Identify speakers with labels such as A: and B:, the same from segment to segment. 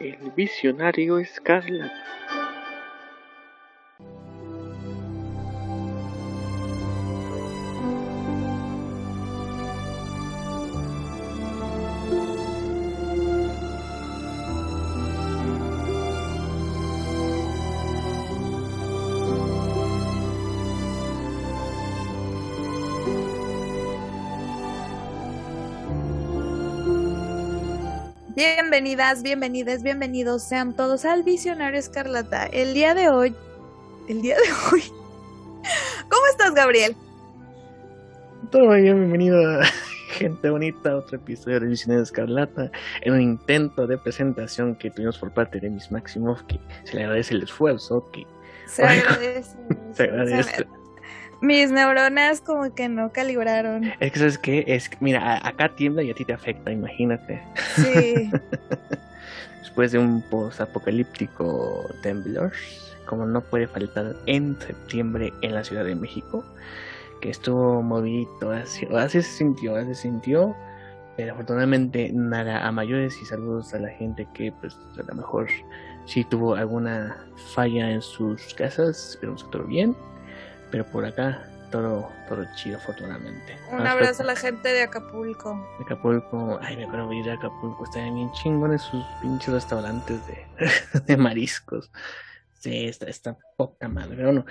A: El visionario escarlata.
B: Bienvenidas, bienvenidas, bienvenidos sean todos al Visionario Escarlata. El día de hoy, el día de hoy. ¿Cómo estás, Gabriel?
A: Todo bien, bienvenido a gente bonita, otro episodio de Visionario Escarlata, en un intento de presentación que tuvimos por parte de Miss Maximoff, que se le agradece el esfuerzo, que
B: Se agradece.
A: se agradece.
B: Mis neuronas como que no calibraron.
A: Es que, ¿sabes qué? Es que, mira, acá tiembla y a ti te afecta, imagínate.
B: Sí.
A: Después de un post-apocalíptico temblor, como no puede faltar en septiembre en la Ciudad de México, que estuvo movidito, así, así se sintió, así se sintió, pero afortunadamente nada a mayores y saludos a la gente que pues a lo mejor sí tuvo alguna falla en sus casas, esperemos que todo bien, pero por acá todo, todo chido afortunadamente.
B: Un abrazo a la gente de Acapulco.
A: Acapulco, ay, me acuerdo de ir a Acapulco, estaban bien chingones sus pinches restaurantes de, de mariscos. Sí, está, está poca madre, pero bueno.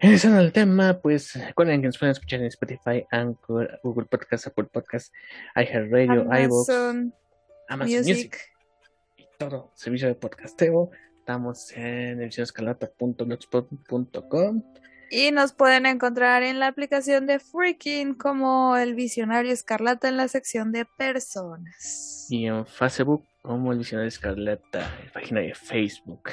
A: Regresando al tema, pues recuerden que nos pueden escuchar en Spotify, Anchor, Google Podcast, Apple Podcast, iHeartRadio, iVoox,
B: Amazon
A: Amazon
B: Music.
A: Music y todo servicio de podcasteo. Estamos en edicionescalata.blogspot.com
B: Y nos pueden encontrar en la aplicación de Freaking como el Visionario Escarlata en la sección de personas.
A: y en Facebook como el Visionario Escarlata, la página de Facebook.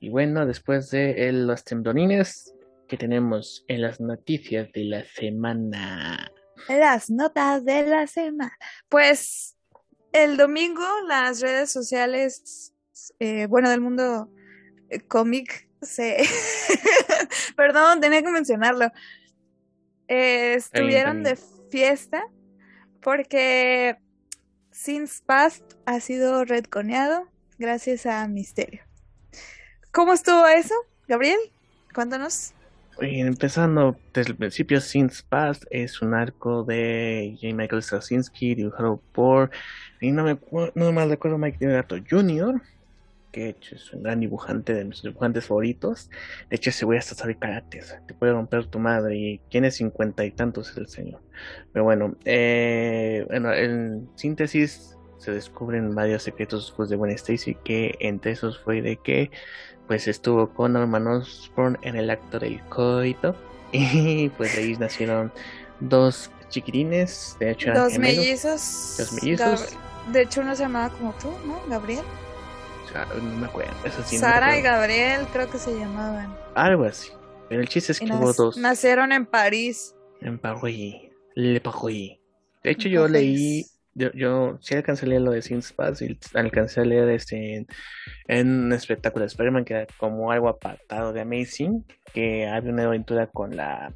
A: Y bueno, después de los temblorines que tenemos en las noticias de la semana.
B: Las notas de la semana. Pues el domingo las redes sociales, eh, bueno, del mundo eh, cómic, se... Perdón, tenía que mencionarlo. Eh, estuvieron de fiesta porque Since Past ha sido retconeado gracias a Misterio. ¿Cómo estuvo eso, Gabriel? Cuéntanos.
A: Empezando desde el principio, Since Past es un arco de J. Michael Straczynski, dibujado por, y no me no me recuerdo, Mike Deodato Jr., que de hecho es un gran dibujante de mis dibujantes favoritos. De hecho, ese güey hasta sabe karate, o sea, te puede romper tu madre y tiene cincuenta y tantos el señor. Pero bueno, eh, bueno, en síntesis se descubren varios secretos después de Gwen Stacy, que entre esos fue de que pues estuvo con Norman Osborn en el acto del coito y pues de ahí nacieron dos chiquitines, de hecho eran
B: Dos
A: gemelos.
B: mellizos.
A: Dos mellizos.
B: Gab- De hecho, uno se llamaba como tú, ¿no? Gabriel.
A: O sea, no me acuerdo, eso sí, no
B: Sara y. Gabriel creo que se llamaban.
A: Algo así. Pero el chiste es que hubo dos
B: Nacieron en París.
A: en París. Le París. De hecho, yo leí, yo, yo sí alcancé a leer lo de Sin Pass y alcancé a leer este en, en un espectáculo de Spider-Man que era como algo apartado de Amazing, que había una aventura con la,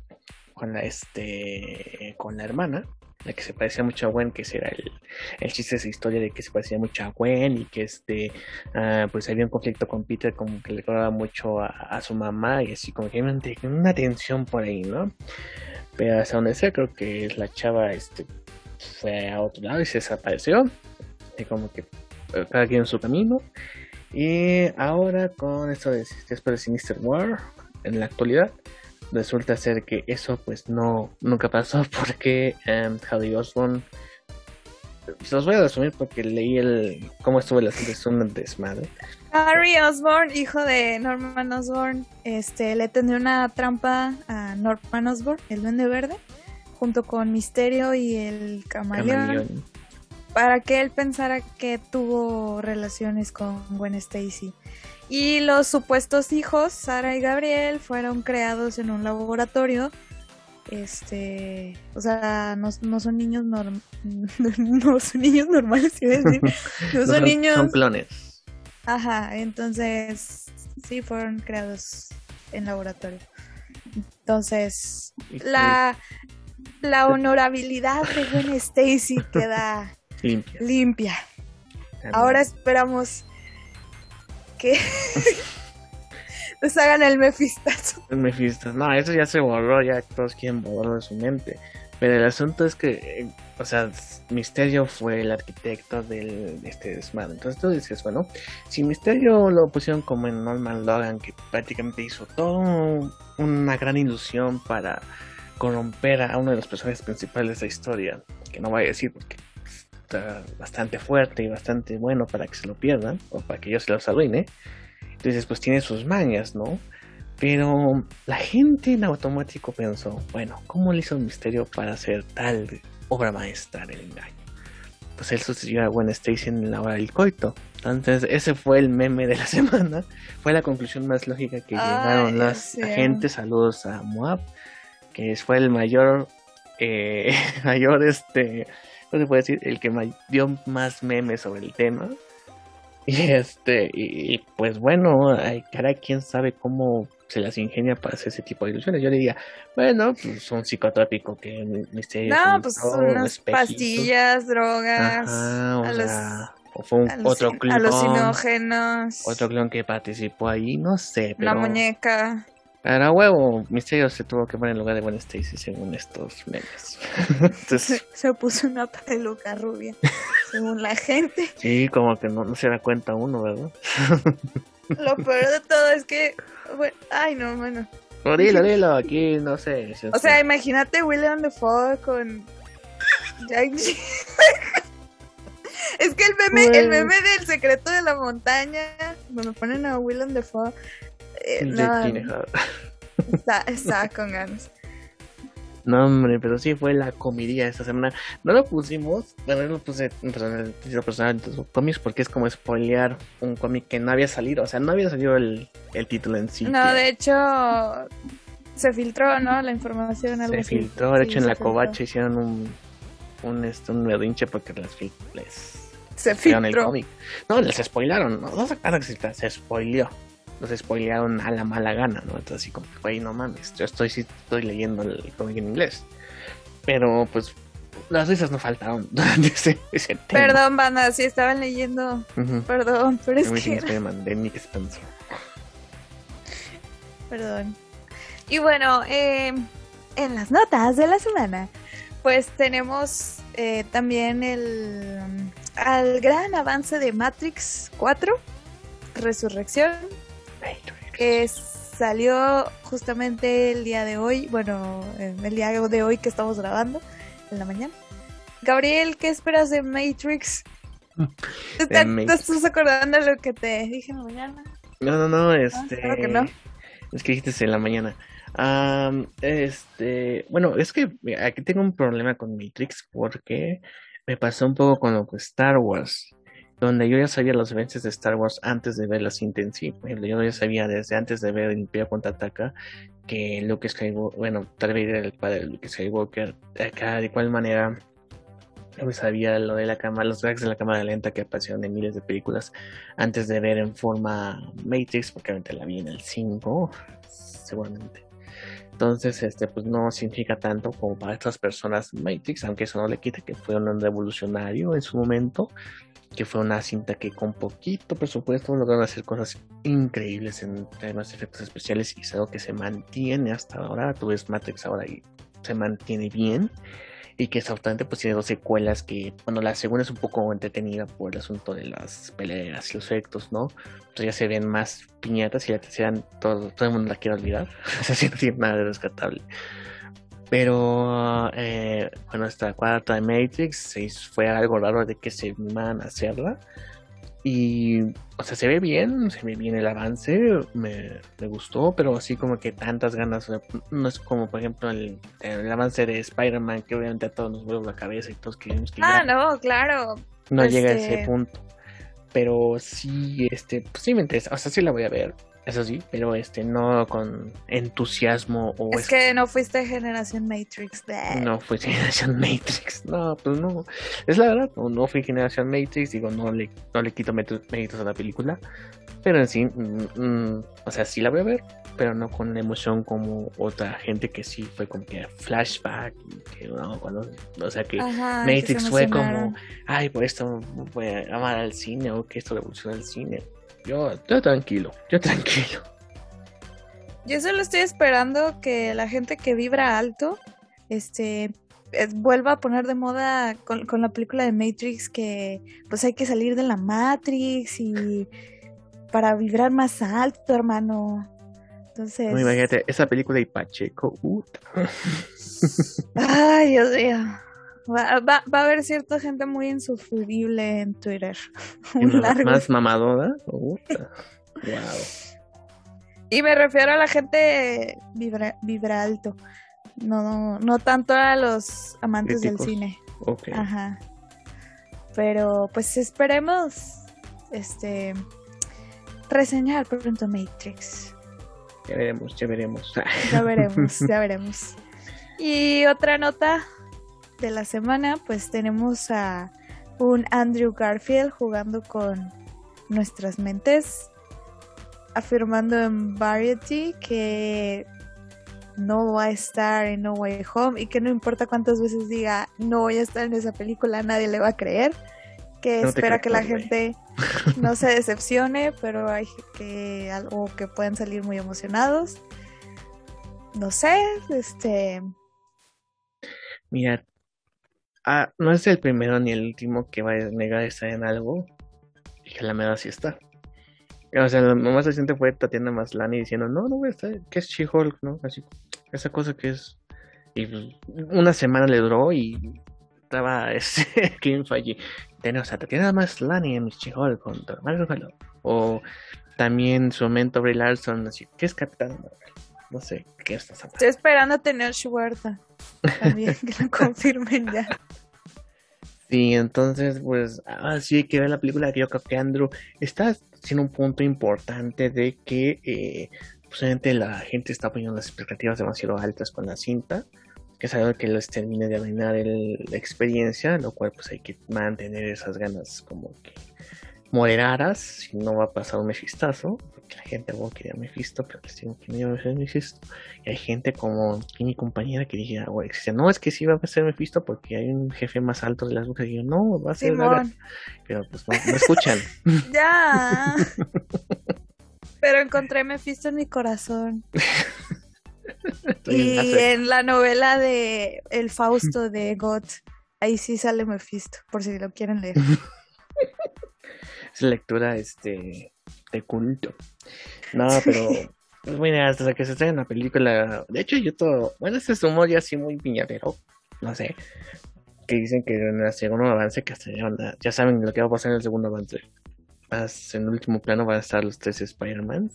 A: con la, este, con la hermana, la que se parecía mucho a Gwen, que ese era el, el chiste de esa historia de que se parecía mucho a Gwen y que este, ah, pues había un conflicto con Peter como que le recordaba mucho a, a su mamá y así como que había una, una tensión por ahí, ¿no? Pero hasta donde sea, creo que la chava este, fue a otro lado y se desapareció. Y como que eh, cada quien en su camino. Y ahora con esto de después de Sinister War, en la actualidad, resulta ser que eso pues no nunca pasó porque um, Harry Osborn se los voy a resumir porque leí el cómo estuvo el asunto, es un desmadre.
B: Harry Osborn, hijo de Norman Osborn, este, le tendió una trampa a Norman Osborn, el duende verde, junto con Misterio y el camaleón,
A: Camaleón.
B: para que él pensara que tuvo relaciones con Gwen Stacy. Y los supuestos hijos, Sara y Gabriel, fueron creados en un laboratorio. Este, o sea, no, no son niños norm- no son niños normales, iba a decir. No
A: No
B: son niños.
A: son clones.
B: Ajá, entonces sí fueron creados en laboratorio. Entonces, la, la honorabilidad de Gwen Stacy queda
A: limpia.
B: limpia. Ahora esperamos que les hagan el Mephisto.
A: El Mephisto. No, eso ya se borró, ya todos quieren borrarlo de su mente. Pero el asunto es que, eh, o sea, Misterio fue el arquitecto del, de este desmadre. Entonces tú dices, bueno, si Misterio lo pusieron como en Norman Logan, que prácticamente hizo toda una gran ilusión para corromper a uno de los personajes principales de la historia, que no voy a decir porque está bastante fuerte y bastante bueno para que se lo pierdan, o para que yo se los arruine. Entonces, pues tiene sus mañas, ¿no? Pero la gente en automático pensó, bueno, ¿cómo le hizo un misterio para hacer tal obra maestra del engaño? Pues él sucedió a Gwen Stacy en la hora del coito. Entonces, ese fue el meme de la semana. Fue la conclusión más lógica que llegaron las agentes. Saludos a Moab, que fue el mayor, eh, mayor, este, ¿cómo se puede decir? El que dio más memes sobre el tema. Y este, y, pues bueno, hay, cara quien sabe cómo se las ingenia para hacer ese tipo de ilusiones. Yo diría, bueno, pues un psicotrópico que misterio.
B: No, pues unas pastillas, drogas.
A: o fue un, otro clon.
B: Alucinógenos.
A: Otro clon que participó ahí, no sé.
B: Pero... La muñeca.
A: Para huevo, Misterio se tuvo que poner en lugar de Gwen Stacy según estos memes. Entonces...
B: se puso una peluca rubia, según la gente.
A: Sí, como que no, no se da cuenta uno, ¿verdad?
B: Lo peor de todo es que, bueno, ay no, bueno.
A: No, dilo, dilo, aquí no sé.
B: O sea, imagínate William Defoe con Jack Es que el meme, el meme del secreto de la montaña, donde ponen a William Defoe eh, está, está con ganas.
A: No, hombre, pero sí fue la comidilla esta semana. No lo pusimos, bueno, no lo puse en personal, personal en cómics porque es como spoilear un cómic que no había salido. O sea, no había salido el, el título en sí.
B: No, de hecho, se filtró, ¿no? La información. Algo
A: se filtró, de hecho, en la covacha hicieron un, un, este, un medinche porque les, les
B: se filtró.
A: el cómic. No, les spoilaron, no, no se, se spoileó se spoilearon a la mala gana, ¿no? Entonces así como, güey, no mames, yo estoy, sí estoy leyendo el cómic en inglés. Pero pues las risas no faltaron durante ese, ese
B: tema. Perdón, banda, sí estaban leyendo. Perdón, pero es que...
A: Mandé Nick Spencer.
B: Perdón. Y bueno, eh, en las notas de la semana, pues tenemos eh, también el al gran avance de Matrix 4, Resurrección, que salió justamente el día de hoy, bueno, el día de hoy que estamos grabando, en la mañana. Gabriel, ¿qué esperas de Matrix? ¿Te, estás acordando de lo que te dije en la mañana?
A: No, no, no, este... que no. Es que dijiste en la mañana. este, bueno, es que aquí tengo un problema con Matrix porque me pasó un poco con lo que Star Wars donde yo ya sabía los eventos de Star Wars antes de ver la cinta yo ya sabía desde antes de ver el Imperio Contraataca que Luke Skywalker, bueno, tal vez era el padre de Luke Skywalker, acá de cuál manera sabía lo de la cámara, los drags de la cámara lenta que aparecieron en miles de películas antes de ver en forma Matrix, porque obviamente la vi en el 5, seguramente. Entonces, este, pues no significa tanto como para estas personas Matrix, aunque eso no le quita que fue un revolucionario en su momento que fue una cinta que con poquito presupuesto lograron hacer cosas increíbles en temas de efectos especiales y es algo que se mantiene hasta ahora. Tú ves Matrix ahora y se mantiene bien y que exactamente pues tiene dos secuelas que, bueno, la segunda es un poco entretenida por el asunto de las peleas y los efectos, ¿no? Entonces ya se ven más piñatas y la tercera todo, todo el mundo la quiere olvidar, o sea, nada de rescatable. Pero eh, bueno, esta cuarta de Matrix fue algo raro de que se animaban a hacerla. Y, o sea, se ve bien, se ve bien el avance, me, gustó, pero así como que tantas ganas, no es como por ejemplo el, el avance de Spider-Man, que obviamente a todos nos vuelve la cabeza y todos queremos que...
B: Ah, no, claro.
A: No llega a ese este punto. Pero sí, este, pues sí me interesa, o sea, sí la voy a ver, eso sí, pero este no con entusiasmo o
B: es que no fuiste generación Matrix.
A: No fui generación Matrix. No, pues no. Es la verdad, no, fui generación Matrix, digo, no le, no le quito méritos a la película, pero en sí, mm, mm, o sea, sí la voy a ver, pero no con emoción como otra gente que sí fue como que flashback, que no, cuando, o sea que Matrix fue como, ay, por esto voy a amar al cine o que esto revoluciona el cine Yo, yo tranquilo, yo tranquilo.
B: Yo solo estoy esperando que la gente que vibra alto, este, eh, vuelva a poner de moda con, con, la película de Matrix que pues hay que salir de la Matrix y para vibrar más alto, hermano. Entonces.
A: No, imagínate, esa película de Pacheco.
B: Ay, Dios mío. Va, va, va, a haber cierta gente muy insufrible en Twitter.
A: Más mamadora. wow.
B: Y me refiero a la gente vibra, vibra alto. No, no tanto a los amantes del cine.
A: Okay.
B: Ajá. Pero pues esperemos este reseñar pronto Matrix.
A: Ya veremos, ya veremos.
B: Ya veremos, ya veremos. Y otra nota de la semana, pues tenemos a un Andrew Garfield jugando con nuestras mentes, afirmando en Variety que no va a estar en No Way Home y que no importa cuántas veces diga no voy a estar en esa película, nadie le va a creer. Que espera que la gente no se decepcione, pero hay que algo que pueden salir muy emocionados. No sé, este.
A: Mira, ah, no es el primero ni el último que va a negar estar en algo y que la mera sí está. O sea, lo más reciente fue Tatiana Maslani diciendo, no, no voy a estar, que es She-Hulk, ¿no? Así, esa cosa que es... Y una semana le duró y estaba ese Kim Feige. Tenemos a Tatiana Maslani en She-Hulk contra Marvel O también su momento Brie Larson, así, ¿qué es Capitán? No sé, ¿qué estás hablando?
B: Estoy esperando a tener Schwarta. También, que lo confirmen ya.
A: Sí, entonces, pues, ah, sí hay que ver la película. Yo creo que Andrew está siendo un punto importante de que, eh, posiblemente la gente está poniendo las expectativas demasiado altas con la cinta, que es algo que les termine de arruinar la experiencia, lo cual, pues, hay que mantener esas ganas como que moderadas, si no va a pasar un mefistazo, porque la gente luego quería Mephisto, pero que no iba a ser Mephisto. Y hay gente como mi compañera que dije, güey, no, es que sí va a ser Mephisto porque hay un jefe más alto de las brujas. Y yo, no, va a ser Pero pues no, no escuchan.
B: ya. pero encontré Mephisto en mi corazón. y en la novela de El Fausto de God, ahí sí sale Mephisto, por si lo quieren leer.
A: Es lectura este de culto. No, pero pues bueno, hasta que se estrene la película. De hecho, yo todo. Bueno, este es humor ya así muy piñadero. No sé. Que dicen que en el segundo avance, que hasta ya, ya saben lo que va a pasar en el segundo avance. Más en el último plano van a estar los tres Spider-Man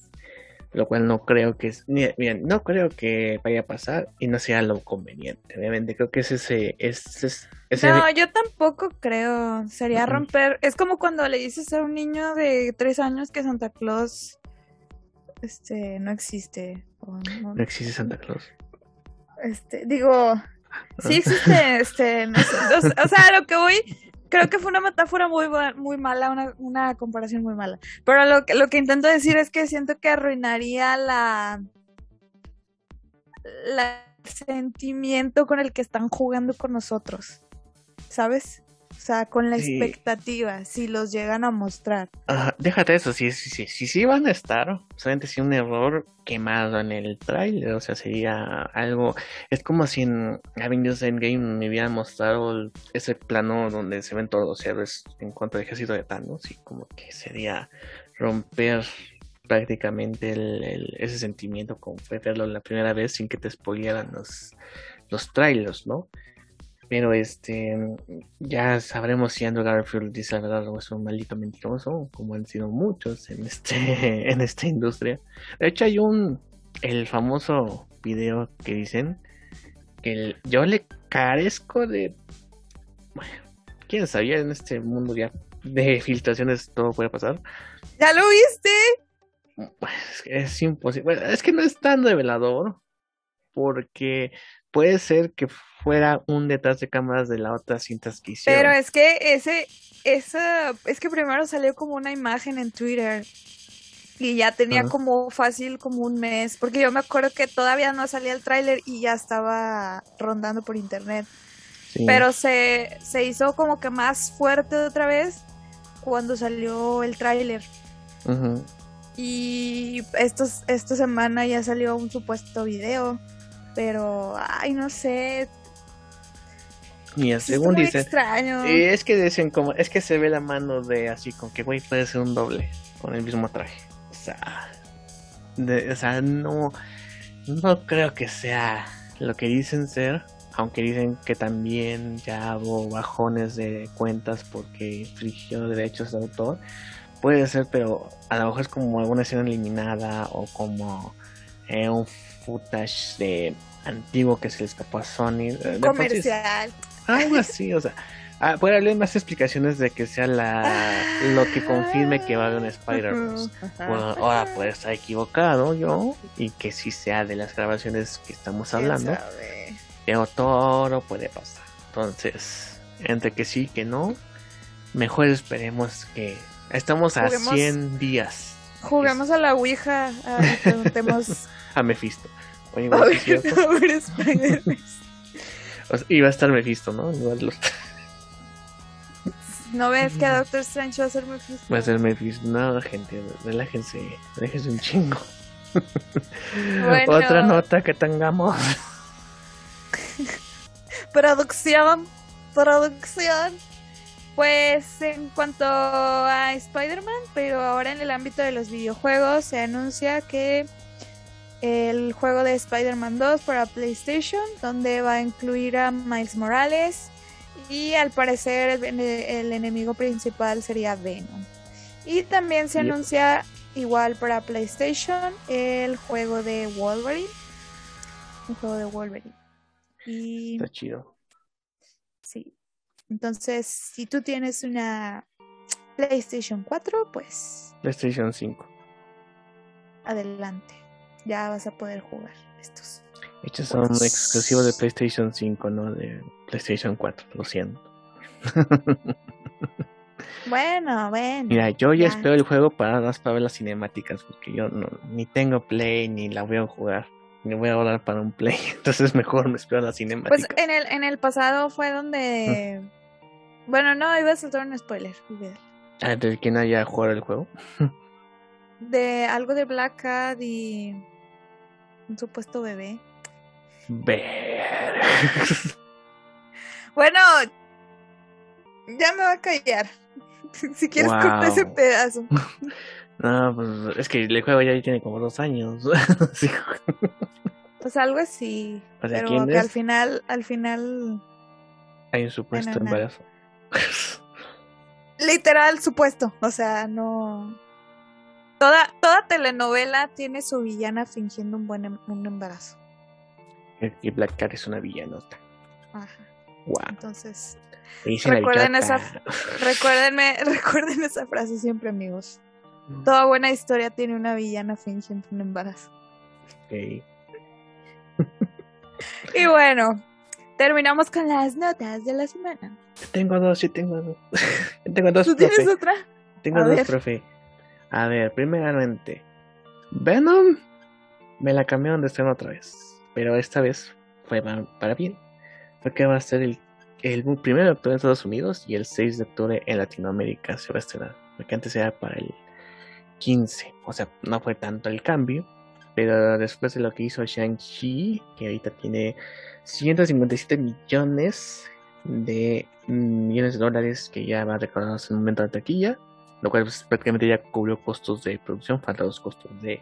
A: lo cual no creo que es, bien, no creo que vaya a pasar y no sea lo conveniente. Obviamente creo que es ese, es,
B: No, yo tampoco creo. Sería romper. Es como cuando le dices a un niño de tres años que Santa Claus, este, no existe.
A: no, existe Santa Claus.
B: Este, digo, sí existe, este, o sea, lo que voy creo que fue una metáfora muy, muy mala, una, una comparación muy mala. Pero lo, lo que intento decir es que siento que arruinaría la, la sentimiento con el que están jugando con nosotros. ¿Sabes? O sea, con la expectativa, si los llegan a mostrar.
A: déjate eso, si sí, sí, sí, van a estar, solamente si un error quemado en el trailer, o sea, sería algo, es como si en Avengers Endgame me hubieran mostrado ese plano donde se ven todos los héroes en cuanto al ejército de Thanos, y como que sería romper prácticamente el, ese sentimiento como fue verlo la primera vez sin que te spoilearan los, los trailers, ¿no? Pero este, ya sabremos si Andrew Garfield dice la verdad o es un maldito mentiroso, como han sido muchos en este, en esta industria. De hecho, hay un, el famoso video que dicen que yo le carezco de, bueno, quién sabía en este mundo ya de filtraciones todo puede pasar.
B: ¿Ya lo viste?
A: Pues, es imposible. es que no es tan revelador porque puede ser que fuera un detrás de cámaras de la otra cintas que hicieron.
B: Pero es que ese, esa, es que primero salió como una imagen en Twitter y ya tenía como fácil como un mes, porque yo me acuerdo que todavía no salía el tráiler y ya estaba rondando por internet. Pero se, se hizo como que más fuerte otra vez cuando salió el tráiler. Y estos, esta semana ya salió un supuesto video, pero, ay, no sé.
A: Mira, según dicen, extraño. es que dicen como, es que se ve la mano de así, con que güey puede ser un doble con el mismo traje. O sea, o sea, no, no creo que sea lo que dicen ser, aunque dicen que también ya hubo bajones de cuentas porque infringió derechos de autor. Puede ser, pero a lo mejor es como alguna escena eliminada o como eh, un footage de antiguo que se le escapó a Sony.
B: Comercial.
A: Algo así, o sea. Ah, puede haber más explicaciones de que sea la lo que confirme que va a haber un Spider-Man. Bueno, ahora puede estar equivocado yo y que sí sea de las grabaciones que estamos hablando. Pero todo puede pasar. Entonces, entre que sí que no, mejor esperemos que estamos a 100 días.
B: Juguemos a la Ouija, a, preguntemos
A: a Mephisto. Oye, a ver, iba a estar Mephisto, ¿no? Igual los...
B: ¿No ves que a Doctor Strange va a ser Mephisto?
A: Va a ser Mephisto. No, gente, relájense. Relájense un chingo. Otra nota que tengamos.
B: producción. Producción. Pues en cuanto a Spider-Man, pero ahora en el ámbito de los videojuegos, se anuncia que el juego de Spider-Man 2 para PlayStation, donde va a incluir a Miles Morales, y al parecer el, enemigo principal sería Venom. Y también se anuncia igual para PlayStation el juego de Wolverine. Un juego de Wolverine. Y...
A: Está chido.
B: Sí. Entonces, si tú tienes una PlayStation 4, pues...
A: PlayStation 5.
B: Adelante. Ya vas a poder jugar estos.
A: Estos son exclusivos de PlayStation 5, no de PlayStation 4, lo siento.
B: Bueno, bueno.
A: Mira, yo ya, espero el juego para, para ver las cinemáticas, porque yo no, ni tengo Play, ni la voy a jugar, ni voy a hablar para un Play, entonces mejor me espero las cinemáticas.
B: Pues en el, en el pasado fue donde... bueno, no, iba a soltar un spoiler.
A: Ah, ¿De quién haya jugado el juego?
B: de algo de Black Cat y un supuesto bebé.
A: Ver.
B: bueno, ya me va a callar. si quieres cortar ese pedazo.
A: No, pues es que el juego ya tiene como dos años.
B: pues algo así. pero que al final, al final.
A: Hay un supuesto embarazo.
B: Literal supuesto. O sea, no. Toda, toda telenovela tiene su villana fingiendo un buen em, un embarazo.
A: Y Black Cat es una villanota.
B: Ajá. Wow. Entonces, recuerden esa, recuérdenme, recuerden esa frase siempre, amigos. Mm. Toda buena historia tiene una villana fingiendo un embarazo.
A: y
B: bueno, terminamos con las notas de la semana.
A: Tengo dos, sí tengo dos. tengo dos,
B: ¿Tú tienes otra?
A: Tengo dos, profe. A ver, primeramente, Venom me la cambiaron de estreno otra vez, pero esta vez fue para bien, porque va a ser el el 1 de octubre en Estados Unidos y el 6 de octubre en Latinoamérica se va a estrenar. Porque antes era para el 15. O sea, no fue tanto el cambio. Pero después de lo que hizo Shang-Chi, que ahorita tiene 157 millones de millones de dólares que ya va recordados en un momento de taquilla, lo cual pues, prácticamente ya cubrió costos de producción, faltan los costos de,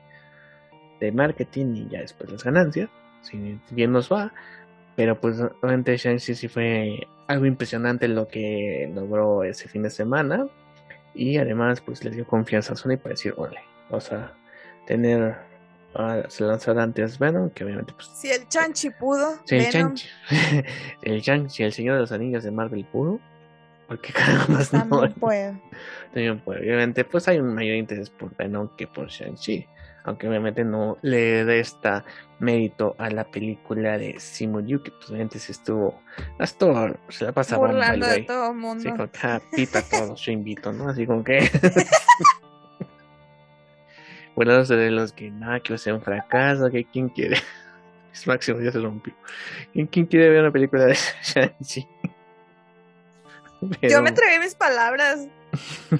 A: de marketing y ya después las ganancias. Si bien nos va, pero pues realmente Shang-Chi sí fue algo impresionante lo que logró ese fin de semana. Y además pues le dio confianza a Sony para decir, órale, vamos a tener se lanzó antes Venom, que obviamente pues...
B: Si el Chanchi pudo,
A: si el Chanchi, el Chanchi, el Señor de los Anillos de Marvel pudo, porque cada más
B: no... puede.
A: También puede. Obviamente pues hay un mayor interés por Venom que por Shang-Chi aunque obviamente no le resta mérito a la película de Simu que pues obviamente se estuvo, estuvo, se la pasaba
B: burlando de todo el mundo.
A: Sí, con cada pita todos, yo invito, ¿no? Así como que burlándose de los que nada, que va a ser un fracaso, que quién quiere, es máximo ya se rompió, ¿quién, quién quiere ver una película de Shang-Chi?
B: Yo me entregué mis palabras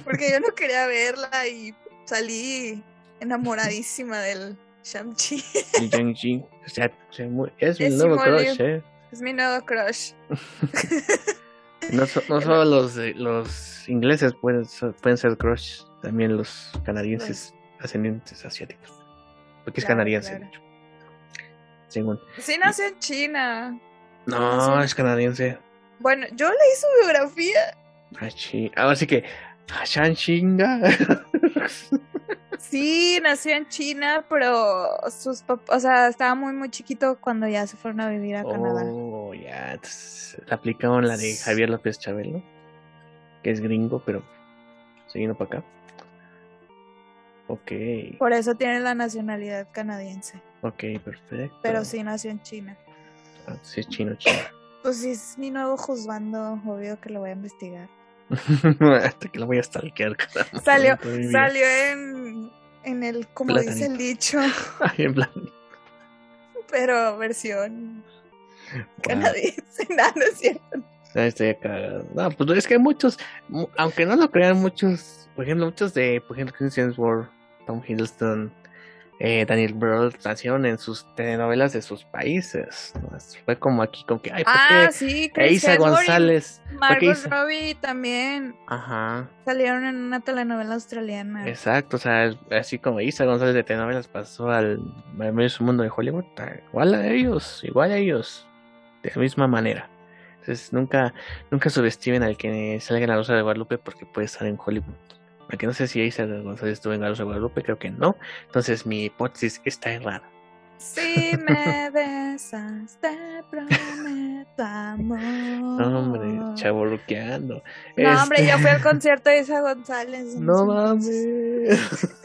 B: porque yo no quería verla y salí enamoradísima del Shang-Chi.
A: Shang-Chi. O sea, es mi nuevo crush, ¿eh?
B: Es mi nuevo crush.
A: No, so- no solo los, los ingleses pueden, ser- pueden ser crush, también los canadienses ascendientes asiáticos. Porque es canadiense,
B: claro.
A: de hecho. Según.
B: Sí nació en China.
A: No, es canadiense.
B: Bueno, yo leí su biografía.
A: Ah, Ahora sí que. ah, Shanshinga.
B: Sí, nació en China, pero sus papás, o sea, estaba muy, muy chiquito cuando ya se fueron a vivir a Canadá.
A: Oh, ya. entonces, Le aplicaron la de Javier López Chabelo. Que es gringo, pero. Siguiendo para acá. Ok.
B: Por eso tiene la nacionalidad canadiense.
A: Ok, perfecto.
B: Pero sí nació en China.
A: Ah, sí, es chino, chino.
B: Pues sí, es mi nuevo juzgando, obvio que lo voy a investigar.
A: Hasta que lo voy a stalkear.
B: Salió, salió en, en el, como
A: Platanito.
B: dice el dicho,
A: Ay, en plan.
B: pero versión
A: wow.
B: canadiense. No, no es cierto.
A: Ah, estoy acá. No, pues es que hay muchos, mu- aunque no lo crean muchos, por ejemplo, muchos de, por ejemplo, Chris Hemsworth, Tom Hiddleston, eh, Daniel nacieron en sus telenovelas de sus países. Fue como aquí, como que, ay, ¿por
B: Ah,
A: qué?
B: sí,
A: E Isa González. ¿por qué
B: Margot? Robbie también
A: Ajá,
B: salieron en una telenovela australiana.
A: exacto, o sea, así como Isa González de telenovelas pasó al maravilloso mundo de Hollywood, igual a ellos, igual a ellos, de la misma manera. Entonces nunca, nunca subestimen al que salga en la Rosa de Guadalupe porque puede estar en Hollywood. Aunque no sé si Isa González estuvo en la Rosa de Guadalupe, creo que no. Entonces mi hipótesis está errada.
B: Si me besas, te prometo amor.
A: No, hombre, chaborruqueando.
B: No, hombre,
A: Este-
B: yo fui al concierto de Isa González.
A: No mames.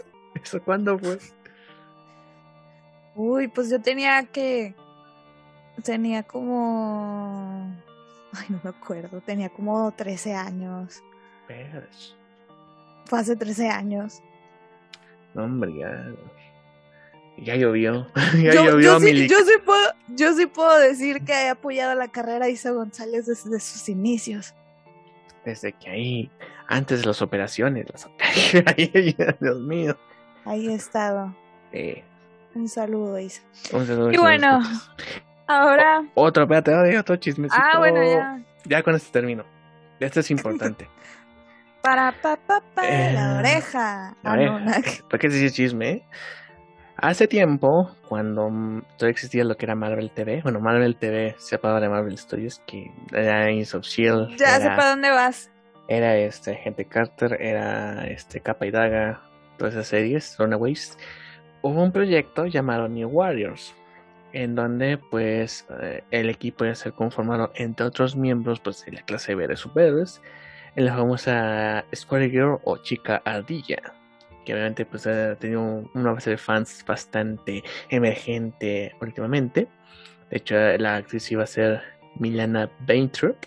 A: ¿Eso cuándo fue?
B: Uy, pues yo tenía que. Tenía como. Ay, no me acuerdo. Tenía como 13 años.
A: Verge.
B: Fue hace 13 años.
A: No, hombre, ya. Ya llovió. ya
B: yo,
A: llovió
B: yo
A: mi
B: sí, yo, sí puedo, yo sí puedo decir que he apoyado la carrera de Isa González desde sus inicios.
A: Desde que ahí, antes de las operaciones, las ahí, Dios mío.
B: Ahí he estado.
A: Eh,
B: Un saludo, Isa.
A: un saludo
B: Y bueno, ahora.
A: Otro, espérate, otro chismecito.
B: Ah, bueno, ya.
A: Ya con esto termino. Esto es importante.
B: Para pa, pa, pa,
A: Eh,
B: la oreja. Ah, no,
A: oreja.
B: nada que-
A: ¿Por qué se dice chisme? eh? Hace tiempo, cuando mm, todavía existía lo que era Marvel TV, bueno, Marvel TV separado de Marvel Studios, que era Agents of Shield,
B: Ya sé
A: era,
B: para dónde vas.
A: era este Gente Carter, era este Capa y Daga, todas esas series, Runaways, hubo un proyecto llamado New Warriors, en donde pues eh, el equipo iba a ser conformado entre otros miembros pues de la clase B de superhéroes, en la famosa Square Girl o Chica Ardilla, que obviamente pues ha tenido un- una base de fans bastante emergente últimamente. De hecho, la actriz iba a ser Milana Baintrup.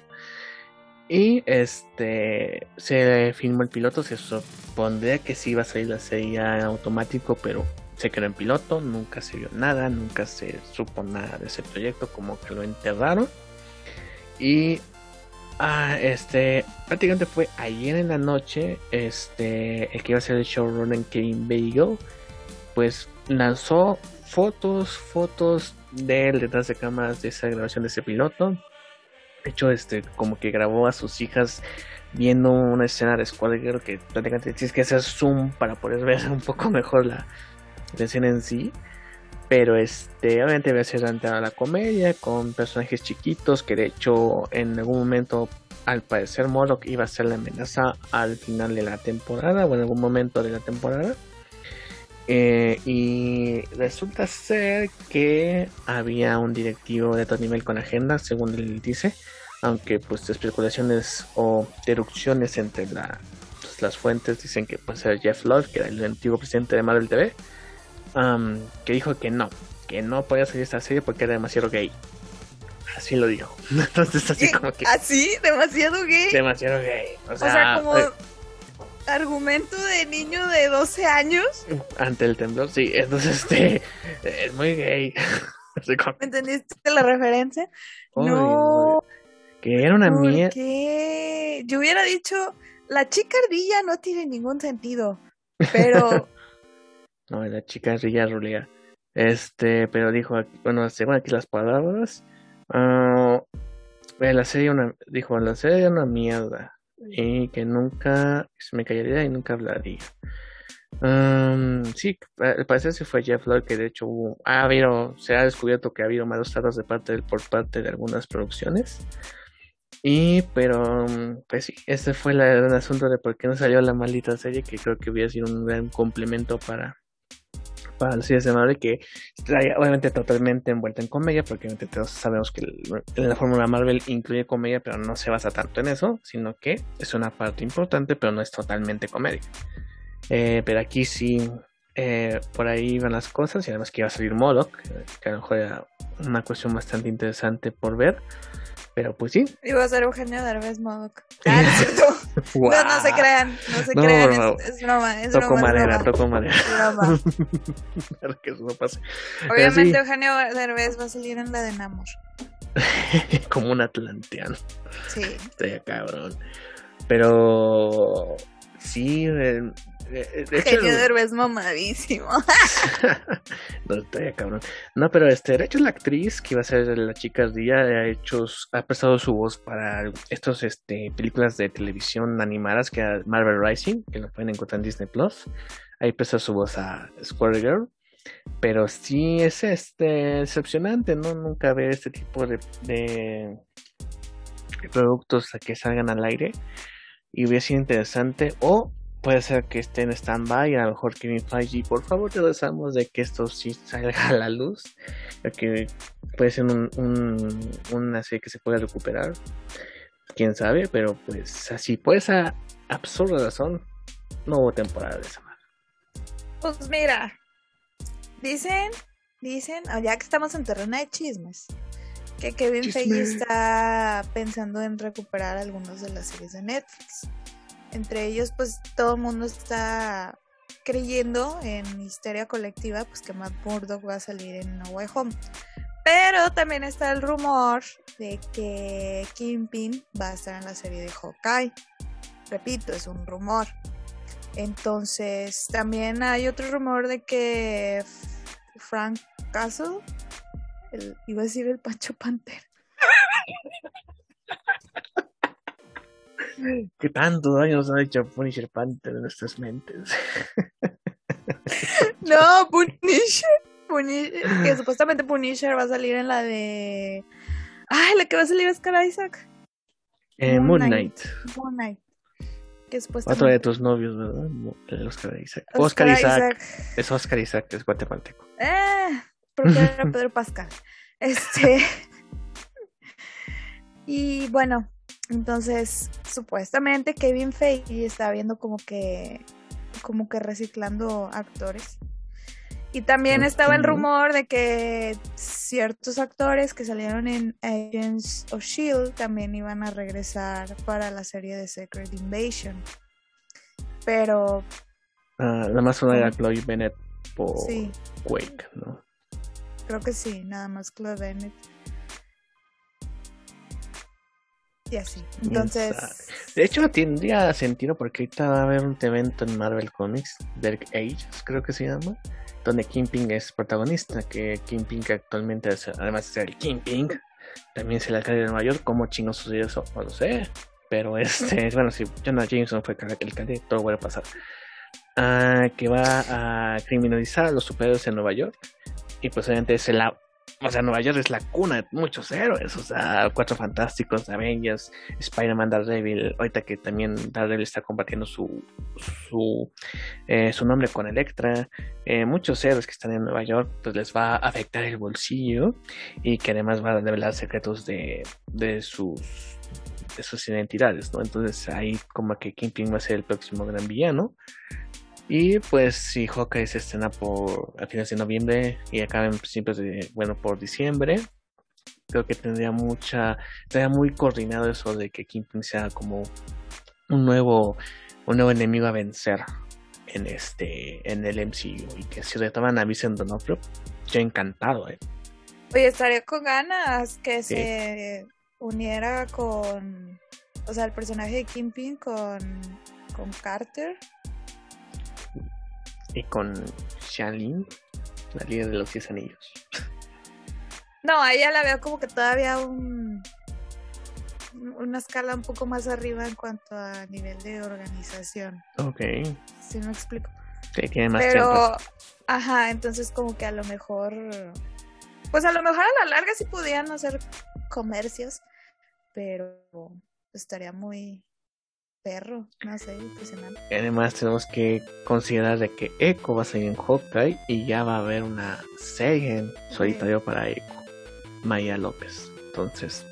A: Y este se filmó el piloto, se supondría que sí iba a salir la serie automático, pero se quedó en piloto, nunca se vio nada, nunca se supo nada de ese proyecto, como que lo enterraron. Y ah, este prácticamente fue ayer en la noche, este el que iba a ser el showrunner Kevin Bagel, pues lanzó fotos, fotos de él detrás de cámaras de esa grabación de ese piloto. De hecho, este, como que grabó a sus hijas viendo una escena de Squad Girl que prácticamente tienes que hacer zoom para poder ver un poco mejor la, la escena en sí. Pero este, obviamente va a ser a la comedia con personajes chiquitos que de hecho en algún momento al parecer Morlock iba a ser la amenaza al final de la temporada o en algún momento de la temporada. Eh, y resulta ser que había un directivo de alto nivel con agenda, según él dice, aunque pues especulaciones o deducciones entre la, pues, las fuentes dicen que puede ser Jeff Love, que era el antiguo presidente de Marvel TV, um, que dijo que no, que no podía salir esta serie porque era demasiado gay. Así lo dijo. Entonces así como que
B: ¿Así? ¿Demasiado gay?
A: demasiado gay. O
B: o
A: sea,
B: como
A: eh,
B: argumento de niño de 12 años.
A: ante el temblor, sí. Entonces este es muy gay.
B: ¿Me entendiste la referencia?
A: "Uy,
B: no.
A: Que era una
B: ¿Por
A: mierda.
B: qué? Yo hubiera dicho, la chica ardilla no tiene ningún sentido. Pero.
A: No, la chica Rilla Rulia. Este, pero dijo, bueno, según aquí las palabras, uh, la serie una, dijo, la serie era una mierda y que nunca me callaría y nunca hablaría. Um, sí, al parecer se fue Jeff Lloyd, que de hecho ha habido, se ha descubierto que ha habido malos tratos de parte por parte de algunas producciones. Y, pero, pues sí, ese fue el gran asunto de por qué no salió la maldita serie, que creo que hubiera sido un gran complemento para, para la serie de Marvel, que está obviamente totalmente envuelta en comedia, porque todos sabemos que la fórmula Marvel incluye comedia, pero no se basa tanto en eso, sino que es una parte importante, pero no es totalmente comedia. Eh, pero aquí sí, eh, por ahí van las cosas, y además que iba a salir Moloch, que a lo mejor era una cuestión bastante interesante por ver. Pero pues sí.
B: Iba a ser Eugenio Derbez Modoc. Ah, no, no, se crean, no se crean, es, es, broma, es
A: toco
B: broma.
A: madera,
B: es
A: toco madera.
B: broma.
A: que eso no pase.
B: Obviamente
A: sí.
B: Eugenio Derbez va a salir en la de Namor.
A: Como un atlanteano.
B: Sí.
A: Estaría cabrón. Pero sí, eh, de, de hecho,
B: Derbez mamadísimo.
A: no cabrón. No, pero este, de hecho la actriz que iba a ser la chica ardilla ha hecho, ha prestado su voz para estos este películas de televisión animadas que era Marvel Rising, que lo pueden encontrar en Disney Plus. Ahí presta su voz a Square Girl. Pero sí es este decepcionante, ¿no? Nunca ver este tipo de, de, de productos que salgan al aire. Y hubiera sido interesante. O puede ser que esté en stand-by. A lo mejor Kevin Feige, por favor, te rezamos de que esto sí salga a la luz. Que puede ser un, un, una serie que se pueda recuperar. Quién sabe, pero pues así, por esa absurda razón, no hubo temporada de esa madre.
B: Pues mira, dicen, dicen, oh, ya que estamos en terreno de chismes, que Kevin
A: Chisme.
B: Feige está pensando en recuperar algunos de las series de Netflix. Entre ellos, pues todo el mundo está creyendo en histeria colectiva, pues que Matt Murdock va a salir en No Way Home. Pero también está el rumor de que Kingpin va a estar en la serie de Hawkeye. Repito, es un rumor. Entonces, también hay otro rumor de que Frank Castle, iba a decir el Pancho Panther,
A: ¿Qué tanto daño nos ha hecho Punisher Panther en nuestras mentes?
B: No, Punisher. Punisher, que supuestamente Punisher va a salir en la de. Ay, la que va a salir es Oscar Isaac.
A: Eh,
B: Moon
A: Moon
B: Knight. Moon Knight. Que
A: Otro de tus novios, ¿verdad? El Oscar Isaac.
B: Oscar
A: Oscar Isaac.
B: Isaac.
A: Es Oscar Isaac, es guatemalteco.
B: Eh, porque era Pedro Pascal. Este. y bueno, entonces, supuestamente Kevin Feige está viendo como que. como que reciclando actores. Y también estaba el rumor de que ciertos actores que salieron en Agents of Shield también iban a regresar para la serie de Secret Invasion. Pero
A: Ah, la más sonada era Chloe Bennett por
B: sí,
A: Quake, ¿no?
B: creo que sí, nada más Chloe Bennett. Y así. Entonces,
A: De hecho, tendría sentido porque ahorita va a haber un evento en Marvel Comics, Dark Ages, creo que se llama, donde Kingpin es protagonista, que Kingpin que actualmente es, además de ser el Kingpin, también es el alcalde de Nueva York, ¿cómo chingo sucedió eso? No lo sé, pero este, bueno, si Jonah Jameson fue el alcalde, todo vuelve a pasar. Ah, que va a criminalizar a los superhéroes en Nueva York, y pues obviamente es el... O sea, Nueva York es la cuna de muchos héroes, o sea, Cuatro Fantásticos, Avengers, Spider-Man, Daredevil, ahorita que también Daredevil está compartiendo su su, eh, su nombre con Electra, eh, muchos héroes que están en Nueva York, pues les va a afectar el bolsillo y que además van a revelar secretos de, de sus de sus identidades, ¿no? Entonces ahí como que Kingpin va a ser el próximo gran villano. Y pues si Hawkeye se estrena por a finales de noviembre y acaba en principios de, bueno, por diciembre, creo que tendría mucha, estaría muy coordinado eso de que Kingpin sea como un nuevo, un nuevo enemigo a vencer en este, en el MCU y que si retoman a Vincent D'Onofrio, yo encantado, eh.
B: Oye, estaría con ganas que
A: Sí.
B: se uniera con, o sea, el personaje de Kingpin con, con Carter.
A: Y con Shanlin, la líder de los 10 anillos.
B: No, a ella la veo como que todavía un una escala un poco más arriba en cuanto a nivel de organización.
A: Ok.
B: Si me explico.
A: Sí, tiene más
B: Pero,
A: tiempo.
B: ajá, entonces como que a lo mejor, pues a lo mejor a la larga sí podían hacer comercios, pero estaría muy perro, no sé, impresionante.
A: Además tenemos que considerar de que Echo va a salir en Hawkeye y ya va a haber una serie en solitario para Echo, Maya López. Entonces,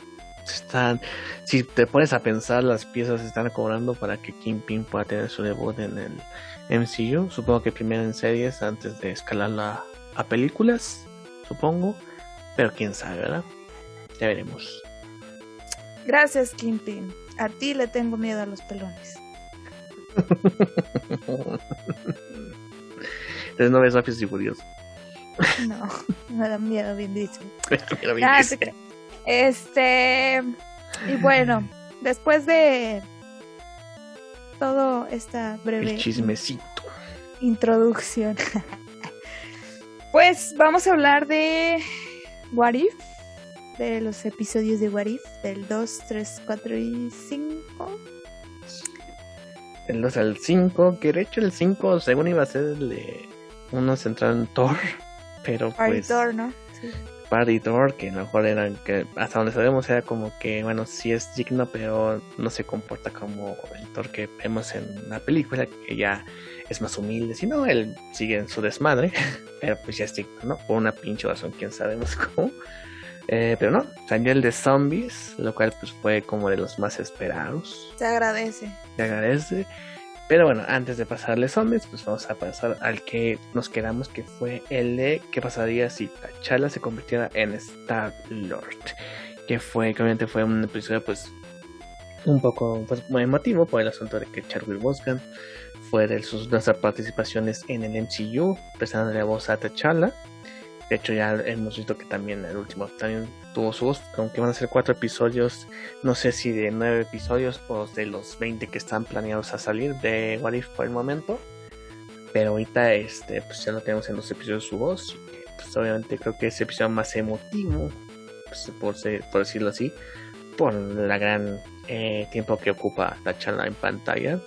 A: están, si te pones a pensar, las piezas se están cobrando para que Kingpin pueda tener su debut en el MCU. Supongo que primero en series antes de escalarla a películas, supongo. Pero quién sabe, ¿verdad? Ya veremos.
B: Gracias, Kimpin. A ti le tengo miedo a los pelones.
A: Entonces no ves Rápidos y Furiosos.
B: No, me da miedo, bien dicho.
A: Pero bien
B: Ah, te creo. Este, y bueno, después de todo esta breve
A: El chismecito.
B: introducción, pues vamos a hablar de What If, de los episodios de What If, del 2, 3, 4 y 5.
A: El 2 al 5, que de hecho el 5 según iba a ser el de uno centrado en Thor, pero pues
B: Auditor, ¿no? Sí.
A: Party Thor, que a lo mejor eran que hasta donde sabemos era como que bueno sí es digno, pero no se comporta como el Thor que vemos en la película, que ya es más humilde, si no, él sigue en su desmadre, pero pues ya es digno, ¿no? Por una pinche razón, quién sabemos cómo. Eh, pero no, salió el de zombies, lo cual pues fue como de los más esperados.
B: Se agradece.
A: te agradece. Pero bueno, antes de pasarle zombies, pues vamos a pasar al que nos quedamos, que fue el de qué pasaría si T'Challa se convirtiera en Star Lord. Que fue, que obviamente fue un episodio pues un poco pues, muy emotivo por el asunto de que Chadwick Boseman fue de sus nuestras participaciones en el MCU, prestándole la voz a T'Challa. De hecho, ya hemos visto que también el último también tuvo su voz, aunque van a ser cuatro episodios, no sé si de nueve episodios o de los 20 que están planeados a salir de What If por el momento. Pero ahorita este, pues ya lo tenemos en los episodios su voz. pues obviamente creo que es el episodio más emotivo, pues, por, decirlo así, por la gran eh, tiempo que ocupa T'Challa en pantalla.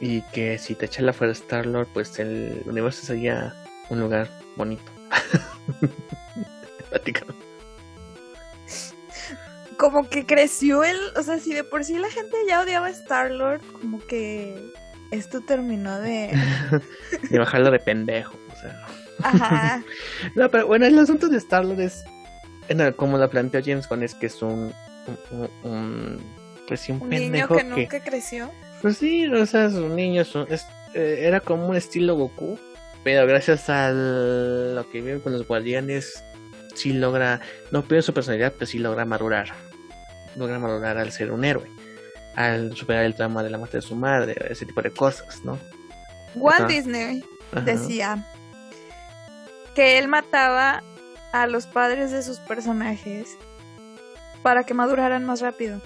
A: Y que si T'Challa fuera Star-Lord, pues el universo sería un lugar bonito.
B: Como que creció el, o sea, si de por sí la gente ya odiaba a Star-Lord, como que esto terminó de...
A: bajarlo de pendejo. O sea.
B: Ajá.
A: No, pero bueno, el asunto de Star-Lord es, como la planteó James Gunn, es que es un, un, un- pues sí, un,
B: Un niño
A: pendejo
B: que nunca creció.
A: Pues sí, o sea, es un niño, es un- es- eh, era como un estilo Goku, pero gracias a lo que vieron con los guardianes, sí logra, no pierde su personalidad, pero sí logra madurar. Logra madurar al ser un héroe, al superar el trauma de la muerte de su madre, ese tipo de cosas, ¿no?
B: Walt
A: Ajá.
B: Disney
A: Ajá.
B: decía que él mataba a los padres de sus personajes para que maduraran más rápido.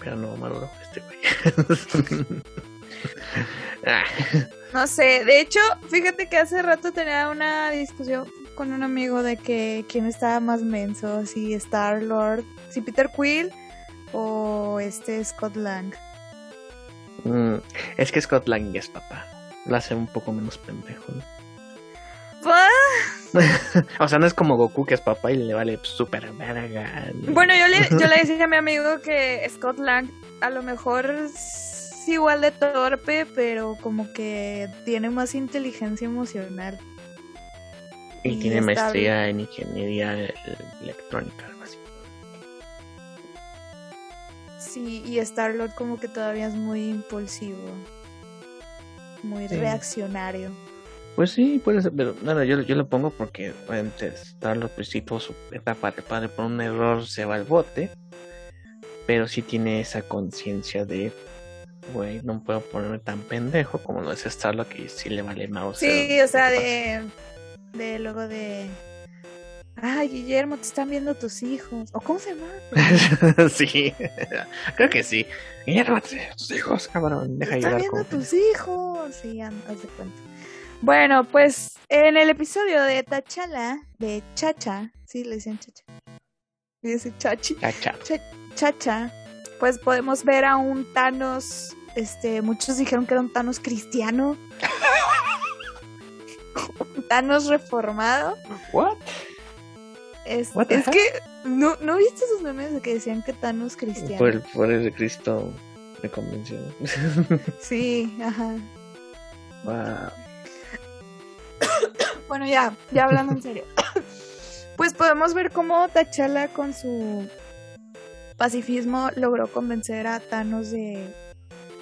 A: Pero no maduró este güey. Ah,
B: No sé, de hecho, fíjate que hace rato tenía una discusión con un amigo de que quién estaba más menso, si Star Lord, si Peter Quill o este Scott Lang.
A: mm, es que Scott Lang es papá. Lo hace un poco menos pendejo, o sea, no es como Goku que es papá y le vale súper verga.
B: Bueno, yo le, yo le decía a mi amigo que Scott Lang a lo mejor es igual de torpe, pero como que tiene más inteligencia emocional.
A: Y
B: y
A: tiene maestría en ingeniería electrónica, algo así.
B: Sí, y Star Lord como que todavía es muy impulsivo, muy
A: Sí.
B: reaccionario.
A: Pues sí, puede ser, pero bueno, yo, yo lo pongo porque Starlord pues sí tuvo su etapa de padre por un error se va al bote, pero sí tiene esa conciencia de, güey, no puedo ponerme tan pendejo como lo es Starlord que sí le vale mouse.
B: Sí, o sea, de, de luego de... Ay, Guillermo, te están viendo tus hijos. ¿O cómo se llama?
A: sí, creo que sí. Guillermo, tus hijos, cabrón, deja
B: Te están viendo
A: con...
B: tus hijos. Sí, haz de cuenta. Bueno, pues en el episodio de Tachala, de Chacha, sí, le dicen Chacha. Le dicen Chachi.
A: Chacha.
B: Chacha, pues podemos ver a un Thanos, este, muchos dijeron que era un Thanos cristiano. un Thanos reformado.
A: What?
B: Es,
A: What
B: es que, ¿no, ¿no viste esos memes de que decían que Thanos cristiano?
A: Por el poder de Cristo me convenció.
B: Sí, ajá.
A: wow.
B: Bueno, ya, ya hablando en serio. Pues podemos ver cómo T'Challa con su pacifismo logró convencer a Thanos de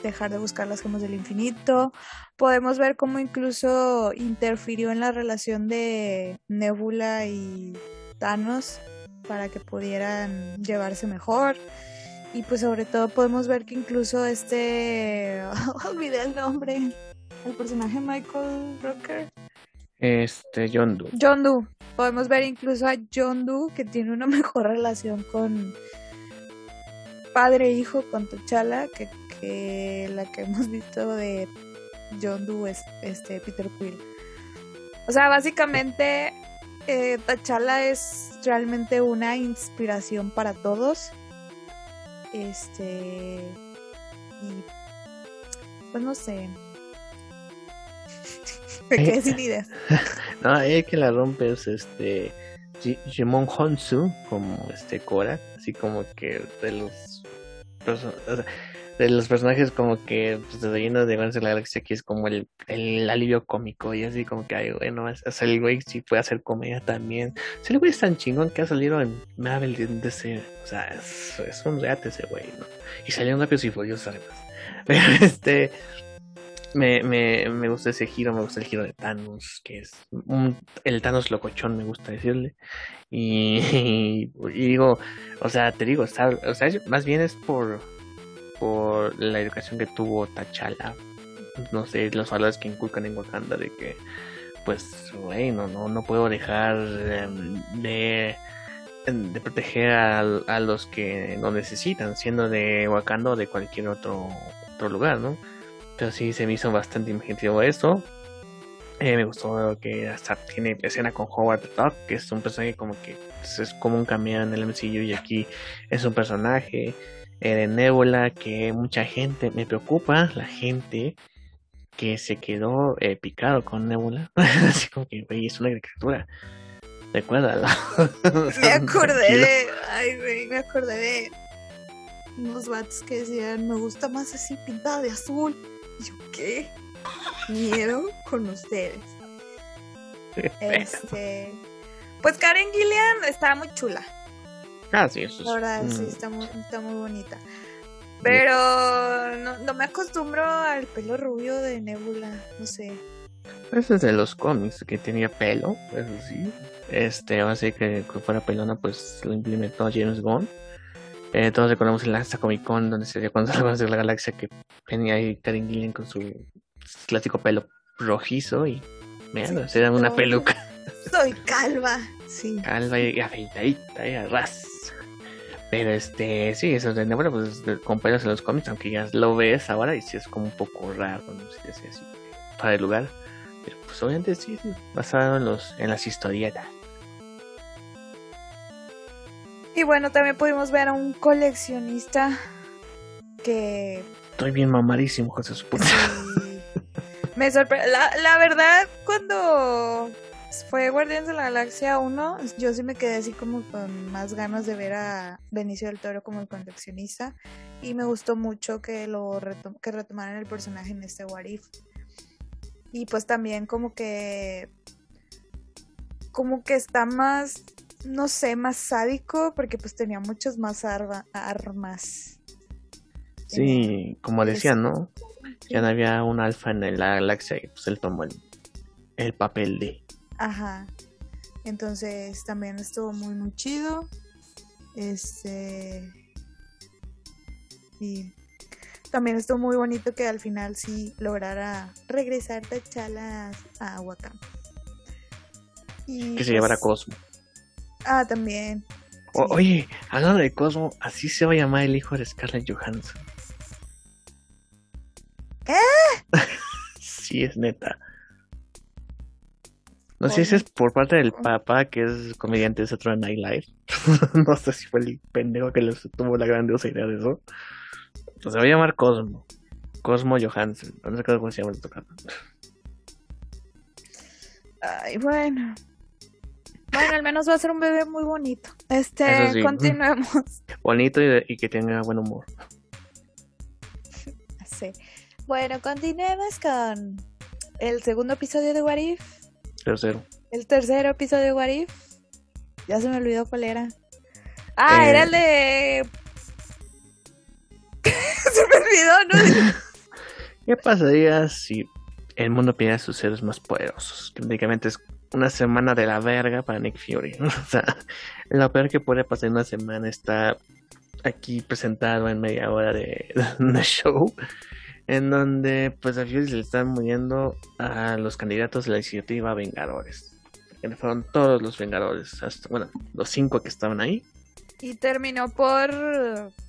B: dejar de buscar las gemas del infinito. Podemos ver cómo incluso interfirió en la relación de Nebula y Thanos para que pudieran llevarse mejor. Y pues sobre todo podemos ver que incluso este... olvidé el nombre. El personaje Michael Rooker.
A: Este, John Doe.
B: John Doe. Podemos ver incluso a John Doe que tiene una mejor relación con padre hijo con T'Challa que, que la que hemos visto de John Doe es este Peter Quill. O sea, básicamente eh, T'Challa es realmente una inspiración para todos. Este y pues no sé. Me quedé sin ideas.
A: No, el que la rompe es este Ji- Jimon Honsu como este Korra, así como que de los o sea, de los personajes como que pues, de lleno de Guardianes de la Galaxia que es como el, el alivio cómico y así como que ay bueno, es, es el güey sí puede hacer comedia también. Si el güey es tan chingón que ha salido en Marvel de, ese, o sea, es, es un reate ese güey, ¿no? Y salió en Rápidos y Furiosos además. Pero este me, me, me gusta ese giro, me gusta el giro de Thanos, que es el Thanos locochón, me gusta decirle. Y, digo, o sea, te digo, o sea, más bien es por, por la educación que tuvo T'Challa. No sé, los valores que inculcan en Wakanda de que, pues, güey, no, no, no puedo dejar em, de, de proteger a, a los que lo necesitan, siendo de Wakanda o de cualquier otro, otro lugar, ¿no? Pero sí se me hizo bastante imaginativo eso. Eh, me gustó que hasta tiene escena con Howard the Duck, que es un personaje como que pues, es como un cameo en el MCU y aquí es un personaje eh, de Nebula que mucha gente, me preocupa la gente que se quedó eh, picado con Nebula. Así como que, güey, es una criatura. Recuérdalo.
B: Me acordé de. Ay, güey, me acordé de. Unos vatos que decían: Me gusta más así pintada de azul. Yo, ¿qué? Miedo con ustedes. Este. Pues Karen Gillian está muy chula.
A: Ah, sí, eso es-
B: La verdad, sí,
A: mm,
B: está muy, está muy bonita. Pero no, no me acostumbro al pelo rubio de Nebula. No sé.
A: Ese es de los cómics, que tenía pelo, eso sí. Este, así que que fuera pelona, pues lo implementó James Bond. Eh, todos recordamos el esta Comic Con, donde se dio cuando de la Galaxia, que venía ahí Karen Gillian con su clásico pelo rojizo y, mierda, se dan una peluca
B: Soy calva. Sí.
A: calva y afeitadita y ras. Pero este, sí, eso de Nebula, pues pelos en los cómics, aunque ya lo ves ahora y sí es como un poco raro, no sé si así, para el lugar. Pero pues obviamente sí, sí, basado en los, en las historietas.
B: Y bueno, también pudimos ver a un coleccionista que
A: Estoy bien mamadísimo, José su puta.
B: sí, me sorprendió. La, la verdad, cuando fue Guardianes de la Galaxia 1, yo sí me quedé así como con más ganas de ver a Benicio del Toro como el coleccionista. Y me gustó mucho que lo retom- que retomaran el personaje en este What If. Y pues también como que como que está más no sé, más sádico porque pues tenía muchas más arma- armas.
A: Sí, como decían, ¿no?
B: Sí.
A: Ya no había un alfa en la galaxia y pues él tomó el, el papel de.
B: Ajá. Entonces también estuvo muy muy chido. Este y también estuvo muy bonito que al final sí lograra regresar T'Challa a. Y
A: Que se llevara
B: pues-
A: Cosmo.
B: Ah, también.
A: O- oye, hablando de Cosmo, así se va a llamar el hijo de Scarlett Johansson.
B: ¿Eh?
A: sí, es neta. No sé si es por parte del papá, que es comediante de Saturday Night Live. no sé si fue el pendejo que les tuvo la grandiosa idea de eso. Pues se va a llamar Cosmo. Cosmo Johansen. No sé cómo se llama el tocado.
B: Ay, bueno. Bueno, al menos va a ser un bebé muy bonito. Este, continuemos.
A: Bonito y, que tenga buen humor.
B: Sí. Bueno, continuemos con el segundo episodio de What If.
A: Tercero.
B: El tercer episodio de What If. Ya se me olvidó cuál era. Ah, era el de. Eh. se me olvidó, ¿no?
A: ¿Qué pasaría si el mundo pidiera sus seres más poderosos? Que prácticamente es una semana de la verga para Nick Fury. o sea, lo peor que puede pasar en una semana está aquí presentado en media hora de, de show. En donde pues a Fury se le están muriendo a los candidatos de la iniciativa Vengadores. Que fueron todos los Vengadores. Bueno, los cinco que estaban ahí.
B: Y terminó por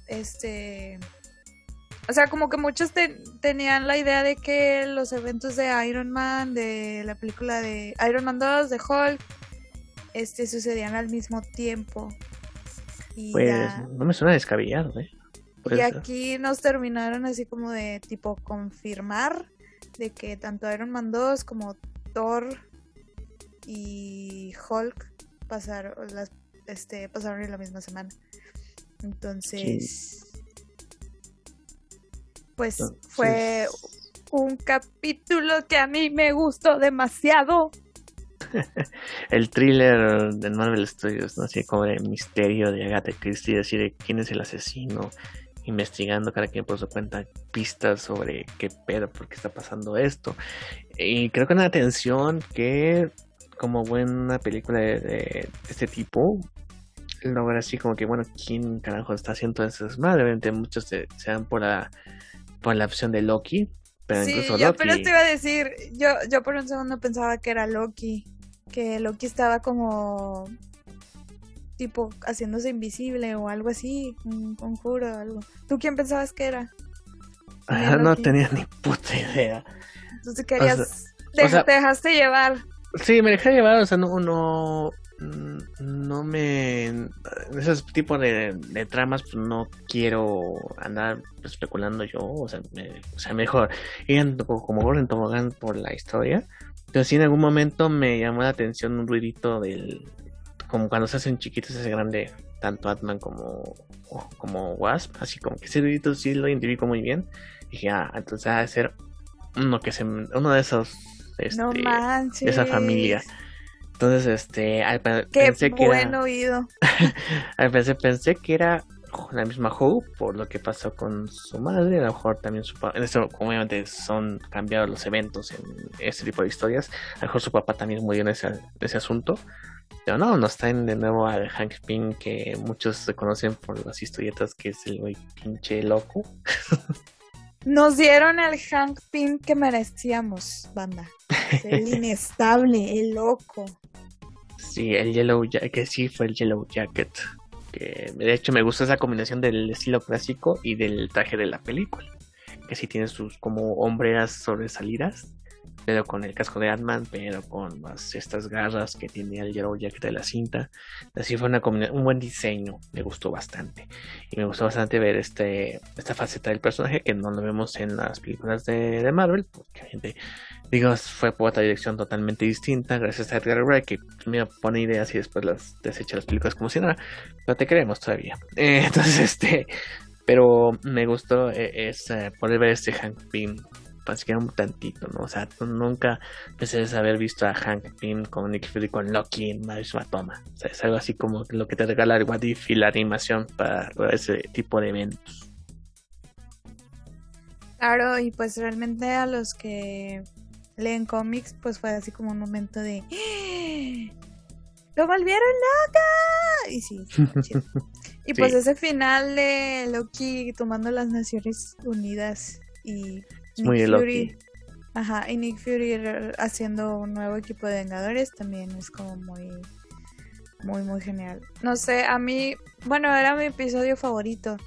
B: este o sea, como que muchos tenían la idea de que los eventos de Iron Man, de la película de Iron Man 2, de Hulk, este, sucedían al mismo tiempo.
A: pues no me suena descabellado, ¿eh?
B: y aquí nos terminaron así como de tipo confirmar de que tanto Iron Man 2 como Thor y Hulk pasaron, las, este, pasaron en la misma semana. Entonces pues fue un capítulo que a mí me gustó demasiado.
A: el thriller de Marvel Studios, ¿no? Así como de misterio de Agatha Christie, decir quién es el asesino, investigando cada quien por su cuenta pistas sobre qué pedo, por qué está pasando esto. Y creo que una atención que, como buena película de, este tipo, logra así como que, bueno, ¿quién carajo está haciendo eso? Más obviamente muchos se, se dan por la por la opción de Loki. Pero
B: sí,
A: incluso
B: yo pero te iba a decir, yo, yo por un segundo pensaba que era Loki, que Loki estaba como tipo haciéndose invisible o algo así, un conjuro o algo. ¿Tú quién pensabas que era?
A: no tenía ni puta idea.
B: Entonces querías, te, dejaste llevar.
A: Sí, me dejé llevar, o sea, no, no, no me en esos tipos de, tramas pues, no quiero andar especulando yo o sea, o sea mejor ir como Gordon Tobogán por la historia pero sí en algún momento me llamó la atención un ruidito del como cuando se hacen chiquitos ese grande tanto Atman como como Wasp así como que ese ruidito sí lo identifico muy bien y dije ah entonces va a ser uno que se uno de esos este, de esa familia entonces, este,
B: pensé que era, oído.
A: al pensé, pensé que era la misma Hope por lo que pasó con su madre, a lo mejor también su papá, obviamente son cambiados los eventos en este tipo de historias, a lo mejor su papá también murió en ese, ese asunto, pero no, nos traen de nuevo al Hank Pym que muchos se conocen por las historietas que es el güey pinche loco.
B: Nos dieron el Hank Pym que merecíamos, banda. El inestable, el loco.
A: Sí, el Yellow Jacket, que sí fue el Yellow Jacket. Que de hecho me gusta esa combinación del estilo clásico y del traje de la película. Que sí tiene sus como hombreras sobresalidas pero con el casco de Ant-Man, pero con estas garras que tiene el Yellow Jacket de la cinta. Así fue una un buen diseño, me gustó bastante. Y me gustó bastante ver este, esta faceta del personaje que no lo vemos en las películas de, Marvel, porque gente, digo, fue por otra dirección totalmente distinta, gracias a Edgar Wright, que me pone ideas y después las desecha las películas como si nada, pero te creemos todavía. Eh, entonces, este, pero me gustó eh, es, poder ver este Hank Pym siquiera un tantito, ¿no? O sea, nunca pensé haber visto a Hank Pym con Nick Fury con Loki en misma toma. O sea, es algo así como lo que te regala el What y la animación para ese tipo de eventos.
B: Claro, y pues realmente a los que leen cómics, pues fue así como un momento de ¡Ah! ¡Lo volvieron loca! Y sí, Y pues ese final de Loki tomando las Naciones Unidas y
A: muy
B: Fury, Ajá, y Nick Fury haciendo un nuevo equipo de Vengadores también es como muy, muy, muy genial. No sé, a mí, bueno, era mi episodio favorito.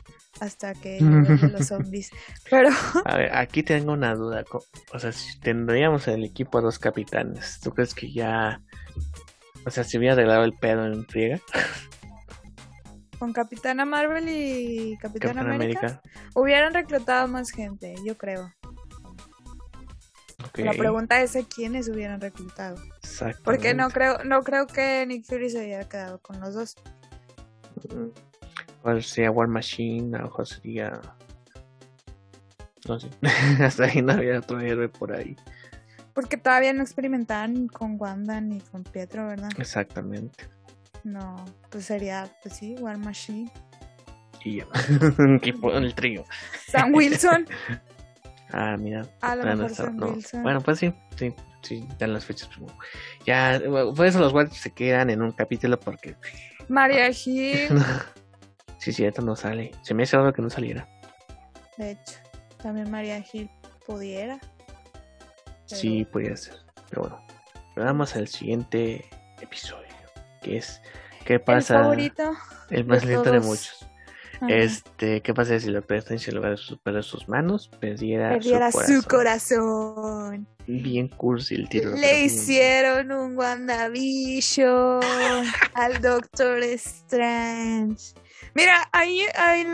B: Hasta que los zombies. Pero.
A: A ver, aquí tengo una duda. O sea, si tendríamos en el equipo a dos capitanes, ¿tú crees que ya. O sea, si hubiera arreglado el pedo en friega?
B: Con Capitana Marvel y Capitán América, hubieran reclutado más gente, yo creo. La pregunta es a quiénes hubieran reclutado. Porque no creo, no creo que Nick Fury se haya quedado con los dos.
A: ¿Cuál sería War Machine? A lo mejor sería. No sé. Hasta ahí no había otro héroe por ahí.
B: Porque todavía no experimentaban con Wanda ni con Pietro, ¿verdad?
A: Exactamente.
B: No, pues sería, pues sí, War Machine.
A: Y equipo, el trío.
B: Sam Wilson.
A: ah, mira.
B: A lo mejor Sam Wilson.
A: Bueno, pues sí, sí, sí, dan las fechas. Ya, por eso los Guardians se quedan en un capítulo porque.
B: María Gil.
A: Sí, cierto, no sale. Se me hace raro que no saliera.
B: De hecho, también María Gil pudiera.
A: Sí, podría ser. Pero bueno, vamos al siguiente episodio que es ¿qué pasa?
B: El favorito.
A: El más lento de muchos. Este, ¿qué pasa si Strange en lugar de perder sus manos perdiera,
B: perdiera su, corazón.
A: Bien cursi el tiro.
B: Le hicieron un WandaVision al Doctor Strange. Mira, ahí, ahí,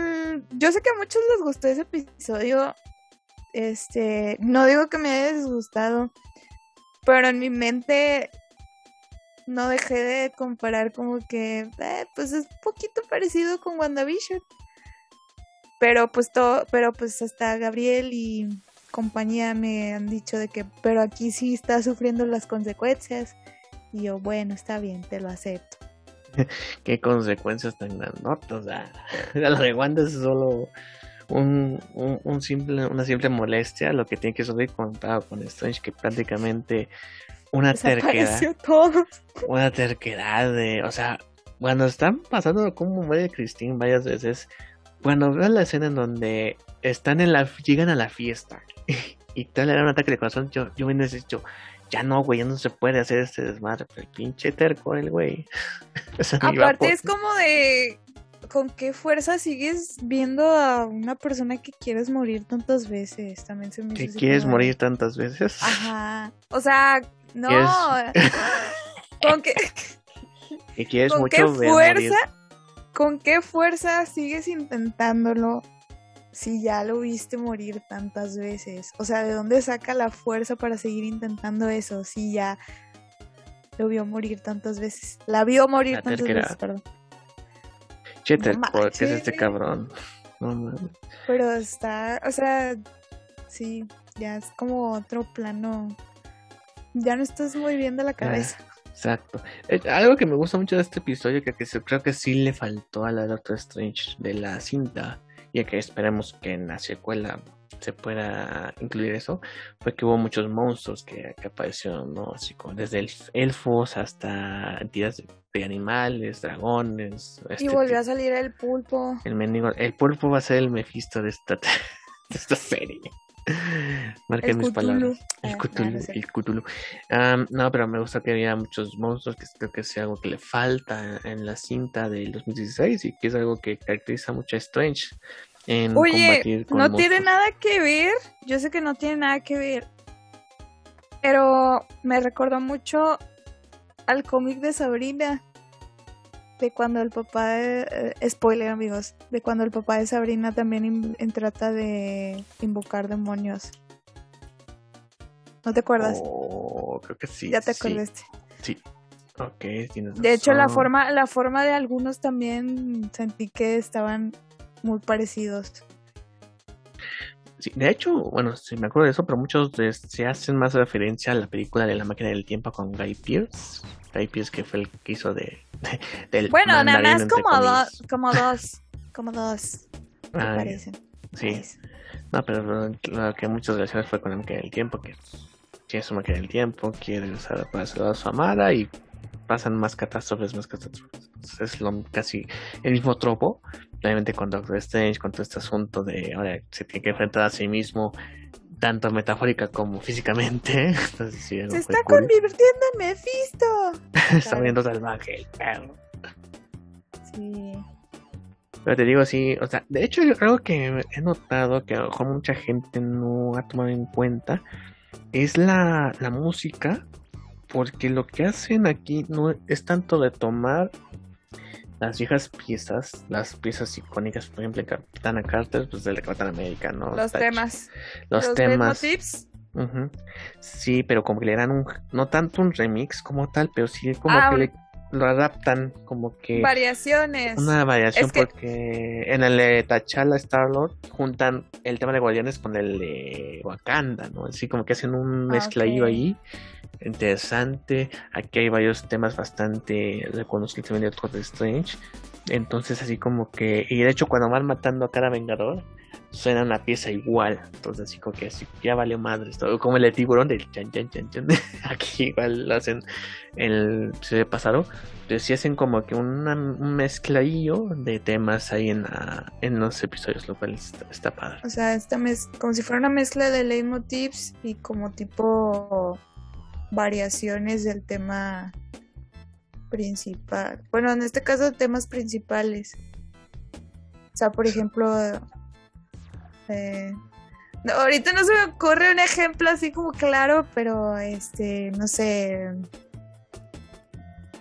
B: yo sé que a muchos les gustó ese episodio. Este, no digo que me haya disgustado, pero en mi mente no dejé de comparar como que, eh, pues es poquito parecido con WandaVision. Pero pues todo, pero pues hasta Gabriel y compañía me han dicho de que, pero aquí sí está sufriendo las consecuencias. Y yo, bueno, está bien, te lo acepto.
A: ¿Qué consecuencias tan grandotas? La, la de Wanda es solo un, un, simple, una simple molestia, lo que tiene que subir contado con Strange, que prácticamente una terquedad. Una terquedad de, o sea, cuando están pasando como muere Christine varias veces, cuando veo la escena en donde están en la, llegan a la fiesta y tal era un ataque de corazón, yo, yo me necesito, ya no, güey, ya no se puede hacer este desmadre, pero el pinche terco el güey.
B: Aparte es como de, ¿con qué fuerza sigues viendo a una persona que quieres morir tantas veces? También se me
A: ¿Que quieres morir tantas veces?
B: Ajá. O sea, no. ¿Con qué?
A: ¿Con
B: qué fuerza? ¿Con qué fuerza sigues intentándolo si ya lo viste morir tantas veces? O sea, ¿de dónde saca la fuerza para seguir intentando eso si ya lo vio morir tantas veces? La vio morir tantas veces, perdón.
A: Chete, ¿por qué es este cabrón?
B: Pero está, o sea, sí, ya es como otro plano ya no estás muy bien de la cabeza.
A: exacto. Eh, algo que me gusta mucho de este episodio, que, que creo que sí le faltó a la Doctor Strange de la cinta, y que esperemos que en la secuela se pueda incluir eso, fue que hubo muchos monstruos que, aparecieron, ¿no? Así como desde elfos hasta entidades de, animales, dragones.
B: y este volvió a salir el pulpo.
A: El mendigo, el pulpo va a ser el Mephisto de esta, de esta serie. Marquen mis palabras. El ah, Cthulhu. el Cthulhu. no, pero me gusta que había muchos monstruos, que creo que es algo que le falta en la cinta del 2016 y que es algo que caracteriza mucho a Strange. En
B: Oye, no tiene nada que ver. Yo sé que no tiene nada que ver. Pero me recordó mucho al cómic de Sabrina de cuando el papá, de, eh, spoiler amigos, de cuando el papá de Sabrina también trata de invocar demonios. ¿No te acuerdas?
A: Oh, creo que sí.
B: Ya te acordaste.
A: Sí. Ok, tienes
B: De hecho, la forma, la forma de algunos también sentí que estaban muy parecidos.
A: Sí, de hecho, bueno, sí me acuerdo de eso, pero muchos se hacen más referencia a la película de la máquina del tiempo con Guy Pierce. Guy Pierce que fue el que hizo de, del
B: Bueno, nada más como, dos, como dos, como dos, ah, parecen.
A: Sí. No, pero lo que muchas veces fue con la máquina del tiempo, que tiene su máquina del tiempo, quiere usar para salvar a su amada y pasan más catástrofes, más catástrofes. Es lo, casi el mismo tropo, obviamente con Doctor Strange, con todo este asunto de ahora se tiene que enfrentar a sí mismo tanto metafórica como físicamente.
B: se está convirtiendo en Mephisto.
A: está viendo salvaje el perro.
B: Sí.
A: Pero te digo, sí, o sea, de hecho yo creo que he notado que a lo mejor mucha gente no ha tomado en cuenta es la, la música, porque lo que hacen aquí no es tanto de tomar las viejas piezas, las piezas icónicas, por ejemplo, Capitana Carter, pues del Capitán América, ¿no?
B: Los temas.
A: Los, temas. Sí, pero como que le dan un, no tanto un remix como tal, pero sí como ah, que le lo adaptan como que
B: variaciones
A: una variación porque en el de T'Challa Star Lord juntan el tema de Guardianes con el de Wakanda no así como que hacen un ah, mezcladillo ahí interesante aquí hay varios temas bastante reconocidos también de Doctor Strange entonces así como que y de hecho cuando van matando a cada Vengador suena una pieza igual. Entonces, así como que así, ya valió madre. Todo como el tiburón del chan, chan, chan, chan. Aquí igual lo hacen el se pasado. Pero sí hacen como que un mezcladillo de temas ahí en, en los episodios, lo cual está, padre.
B: O sea, esta mez como si fuera una mezcla de leitmotivs y como tipo variaciones del tema principal. Bueno, en este caso, temas principales. O sea, por ejemplo, ahorita no se me ocurre un ejemplo así como claro, pero este, no sé.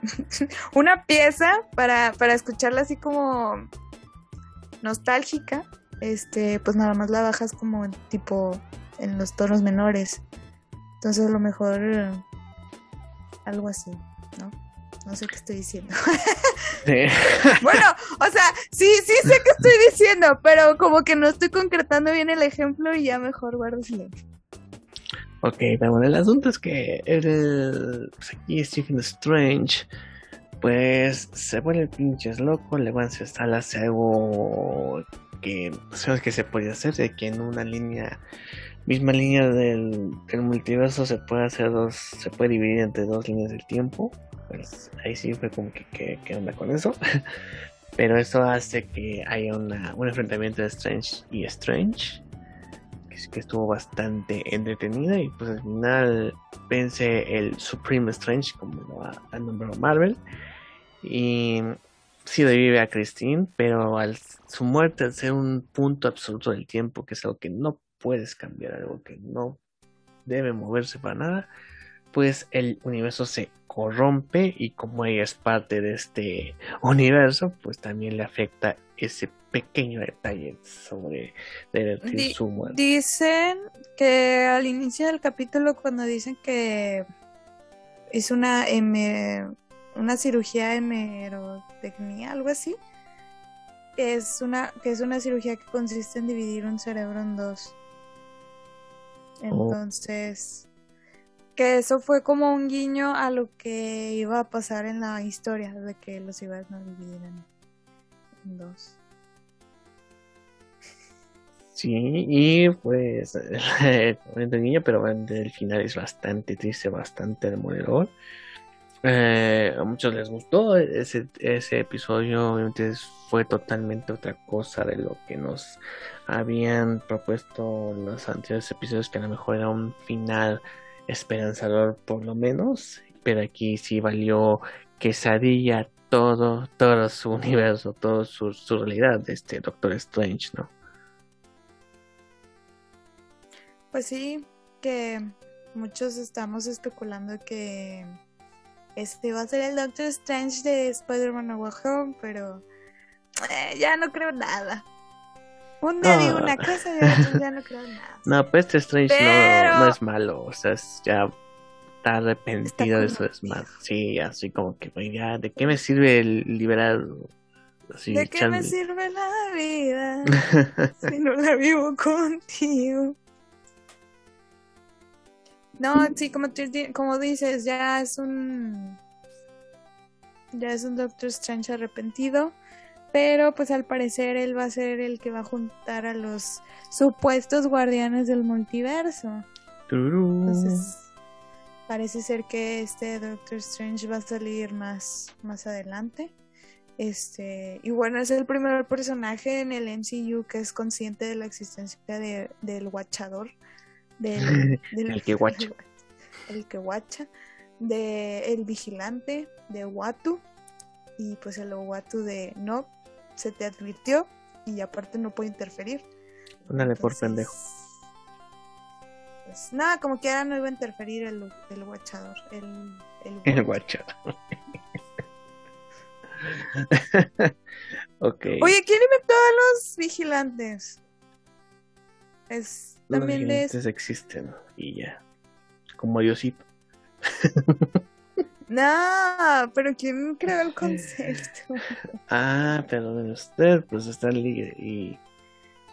B: una pieza para, para escucharla así como nostálgica. Este, pues nada más la bajas como tipo en los tonos menores. Entonces a lo mejor algo así, ¿no? No sé qué estoy diciendo. bueno, o sea, sí, sí sé qué estoy diciendo, pero como que no estoy concretando bien el ejemplo y ya mejor guardo silencio.
A: Ok, pero bueno, el asunto es que el, pues aquí Stephen Strange, pues se vuelve pinches loco, le van a instalar algo que sabes que se puede hacer, de que en una línea, misma línea del, multiverso se puede hacer dos, se puede dividir entre dos líneas del tiempo. Pues ahí sí fue como que, ¿qué onda con eso? Pero eso hace que haya una, un enfrentamiento de Strange y Strange, que, estuvo bastante entretenido y pues al final vence el Supreme Strange, como lo ha, nombrado Marvel, y sí revive a Christine, pero al, su muerte al ser un punto absoluto del tiempo, que es algo que no puedes cambiar, algo que no debe moverse para nada, pues el universo se corrompe y como ella es parte de este universo, pues también le afecta ese pequeño detalle sobre
B: de su muerte. Dicen que al inicio del capítulo cuando dicen que es una una cirugía hemerotecnia, algo así, es una que es una cirugía que consiste en dividir un cerebro en dos. Oh. Entonces, que eso fue como un guiño a lo que iba a pasar en la historia, de que los iban a dividir en, dos.
A: Sí, y pues, el niño, pero el final es bastante triste, bastante demoledor. Eh, a muchos les gustó ese, ese episodio, obviamente fue totalmente otra cosa de lo que nos habían propuesto los anteriores episodios, que a lo mejor era un final esperanzador por lo menos, pero aquí sí valió quesadilla todo, todo su universo, toda su, realidad de este Doctor Strange, ¿no?
B: Pues sí, que muchos estamos especulando que este va a ser el Doctor Strange de Spider-Man No Way Home, pero eh, ya no creo nada. Un día digo una cosa y ya no creo nada. No,
A: pues este Strange no, es malo, o sea, ya está arrepentido de su desmadre. Sí, así como que, ya, ¿de qué me sirve el liberar?
B: ¿De qué me sirve la vida si no la vivo contigo? No, sí, como, como dices, ya es un. Ya es un Doctor Strange arrepentido. Pero pues al parecer él va a ser el que va a juntar a los supuestos guardianes del multiverso. Entonces parece ser que este Doctor Strange va a salir más, más adelante. Este, y bueno, es el primer personaje en el MCU que es consciente de la existencia de, del Watchador. Del,
A: el que watcha.
B: El que watcha. De el vigilante de Watu. Y pues el Watu de Nob se te advirtió y aparte no puede interferir.
A: Ándale por pendejo.
B: Pues nada, como que ahora no iba a interferir el, el guachador. El, el,
A: El guachador. ok.
B: Oye, ¿quién inventó a los vigilantes? Es
A: Los
B: también
A: vigilantes existen y ya. Como Diosito.
B: No, pero ¿quién creó el concepto?
A: Ah, perdón usted, pues Stan Lee y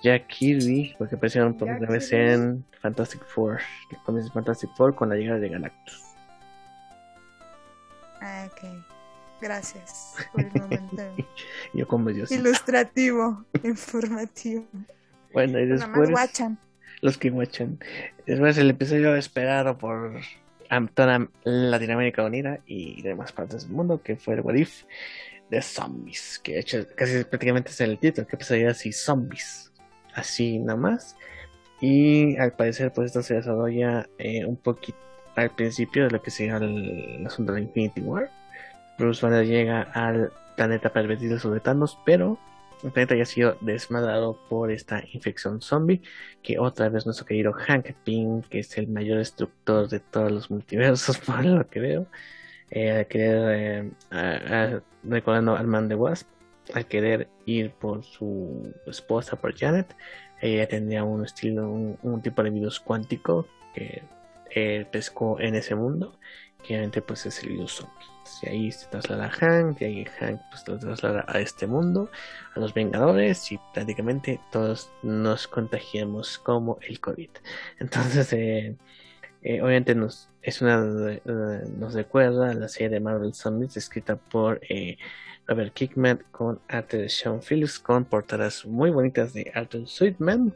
A: Jack Kirby, porque aparecieron por primera vez en Fantastic Four, que comienza Fantastic Four con la llegada de Galactus.
B: Ah, ok. Gracias por el momento
A: Yo como Diosito.
B: ilustrativo, informativo.
A: Bueno, y después los que guachan. Después el episodio esperado por am- toda Latinoamérica Unida y demás partes del mundo, que fue el What If de zombies, que de hecho casi prácticamente es el título, que pasaría así zombies, así nada más. Y al parecer pues esto se desarrolla eh, un poquito al principio de lo que sería el asunto de Infinity War. Bruce Banner llega al planeta pervertido sobre Thanos, pero el planeta ya ha sido desmadrado por esta infección zombie que otra vez nuestro querido Hank Pym, que es el mayor destructor de todos los multiversos, por lo que veo, eh, al querer, eh, recordando al man de Wasp, al querer ir por su esposa, por Janet, ella tenía un estilo, un, tipo de virus cuántico que él pescó en ese mundo, obviamente pues es el zombie. Y ahí se traslada a Hank, y ahí Hank pues lo traslada a este mundo, a los Vengadores y prácticamente todos nos contagiamos como el COVID. Entonces, eh, eh, obviamente nos, es una, eh, nos recuerda la serie de Marvel Zombies escrita por eh, Robert Kickman con arte de Sean Phillips con portadas muy bonitas de Arthur Sweetman.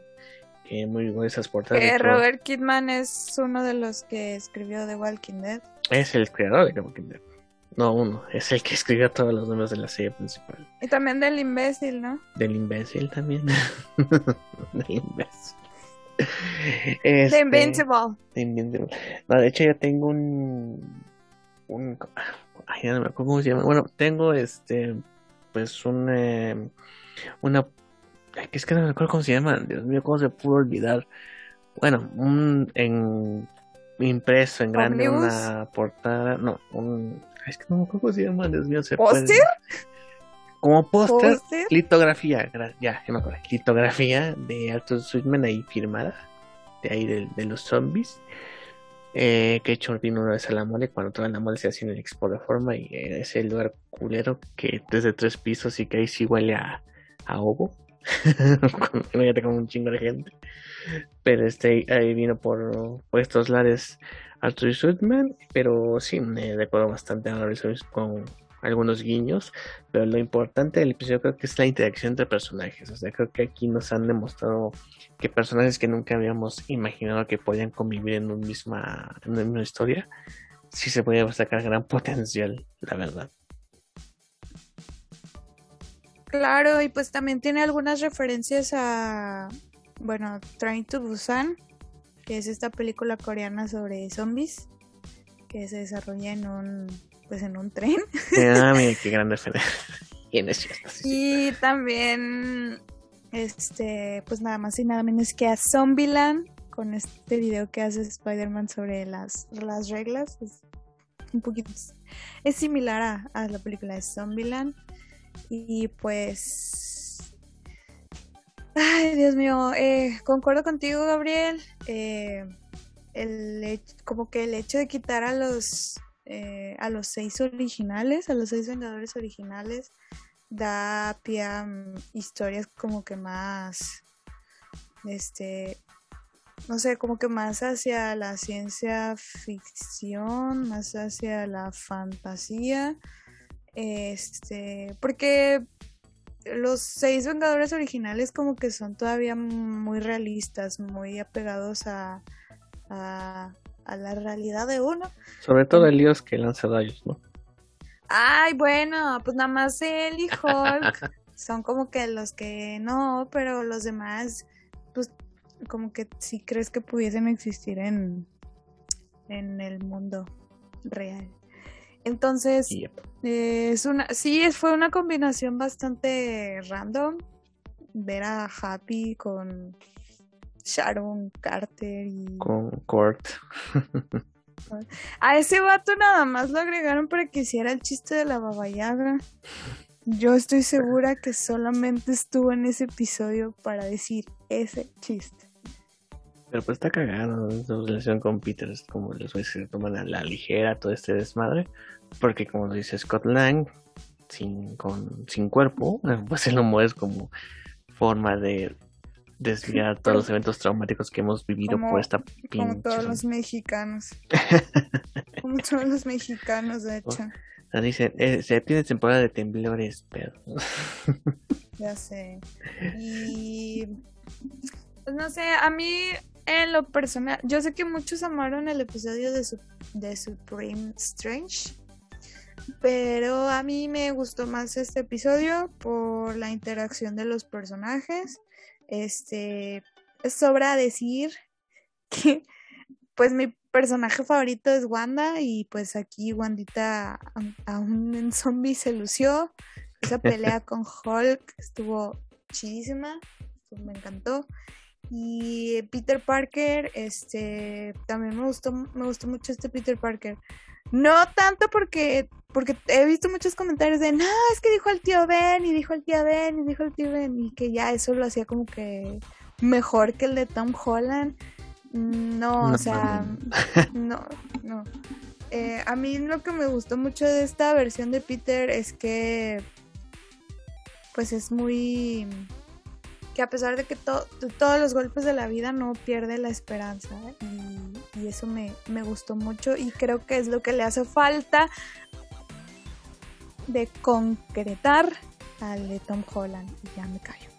A: Que muy buenas portadas.
B: Que Robert Kidman es uno de los que escribió The Walking Dead.
A: Es el creador de The Walking Dead. No uno, es el que escribió todos los números de la serie principal.
B: Y también del imbécil, ¿no?
A: Del imbécil también. del imbécil.
B: The
A: Este,
B: Invincible.
A: de Invincible. No, de hecho, yo tengo un. un ay, ya no me acuerdo cómo se llama. Bueno, tengo este. Pues un. eh, una. Es que no me acuerdo cómo se llama. Dios mío, cómo se pudo olvidar. Bueno, un. En, impreso en grande
B: ¿Omnibus?
A: una portada. No, un. Es que no me acuerdo cómo se llama. Dios mío, se
B: ¿Póster?
A: puede- Como póster. Litografía, gra- ya, ya me acuerdo. Litografía de Arthur Sweetman ahí firmada. De ahí de, de los zombies. Eh, que he hecho vino una vez a la mole cuando toda la mole se hace en el Expo Reforma y eh, es el lugar culero que desde tres pisos y que ahí sí huele a, a ovo. Imagínate como un chingo de gente. Pero este ahí vino por, estos lares Arthur Sweetman, pero sí me recuerdo bastante a con algunos guiños, pero lo importante del episodio creo que es la interacción entre personajes, o sea, creo que aquí nos han demostrado que personajes que nunca habíamos imaginado que podían convivir en, misma, en una misma historia, sí se puede sacar gran potencial, la verdad.
B: Claro, y pues también tiene algunas referencias a, bueno, Train to Busan, que es esta película coreana sobre zombies, que se desarrolla en un, pues en un tren.
A: Ah, mira qué gran referencia. Bien, es cierto, sí, sí.
B: Y también, este, pues nada más y nada menos que a Zombieland, con este video que hace Spider-Man sobre las, las reglas. Es un poquito, es similar a, a la película de Zombieland. Y pues, ay, Dios mío, eh, concuerdo contigo, Gabriel. Eh, el como que el hecho de quitar a los eh, a los seis originales, a los seis Vengadores originales, da pie a mm, historias como que más, este, no sé, como que más hacia la ciencia ficción, más hacia la fantasía, este, porque los seis Vengadores originales como que son todavía muy realistas, muy apegados a, a, a la realidad de uno.
A: Sobre todo el dios que lanza rayos, ¿no?
B: Ay, bueno, pues nada más él y Hulk son como que los que no, pero los demás, pues como que sí crees que pudiesen existir en, en el mundo real. Entonces, eh, es una, sí, fue una combinación bastante random ver a Happy con Sharon Carter y...
A: Con Kurt.
B: a ese vato nada más lo agregaron para que hiciera el chiste de la babayagra. Yo estoy segura que solamente estuvo en ese episodio para decir ese chiste.
A: Pero pues está cagado su relación con Peter, es como les voy a decir, toman a la ligera todo este desmadre, porque como dice Scott Lang, sin, con, sin cuerpo, pues el humor es como forma de desviar todos los eventos traumáticos que hemos vivido por esta
B: pinche. Como todos los mexicanos. como todos los mexicanos, de hecho.
A: O dice, eh, se tiene temporada de temblores, pero.
B: ya sé. Y. Pues no sé, a mí en lo personal, yo sé que muchos amaron el episodio de, de Supreme Strange. Pero a mí me gustó más este episodio por la interacción de los personajes. Este, sobra decir que pues mi personaje favorito es Wanda y pues aquí Wandita aún en zombie se lució. Esa pelea con Hulk estuvo chidísima, me encantó. Y Peter Parker, este, también me gustó, me gustó mucho este Peter Parker. No tanto porque, porque he visto muchos comentarios de, no, es que dijo el tío Ben y dijo el tío Ben y dijo el tío Ben y que ya eso lo hacía como que mejor que el de Tom Holland. No, o sea, no, no. Eh, a mí lo que me gustó mucho de esta versión de Peter es que, pues es muy que a pesar de que todos los golpes de la vida no pierde la esperanza y, eso me, gustó mucho y creo que es lo que le hace falta de concretar al de Tom Holland y ya me callo.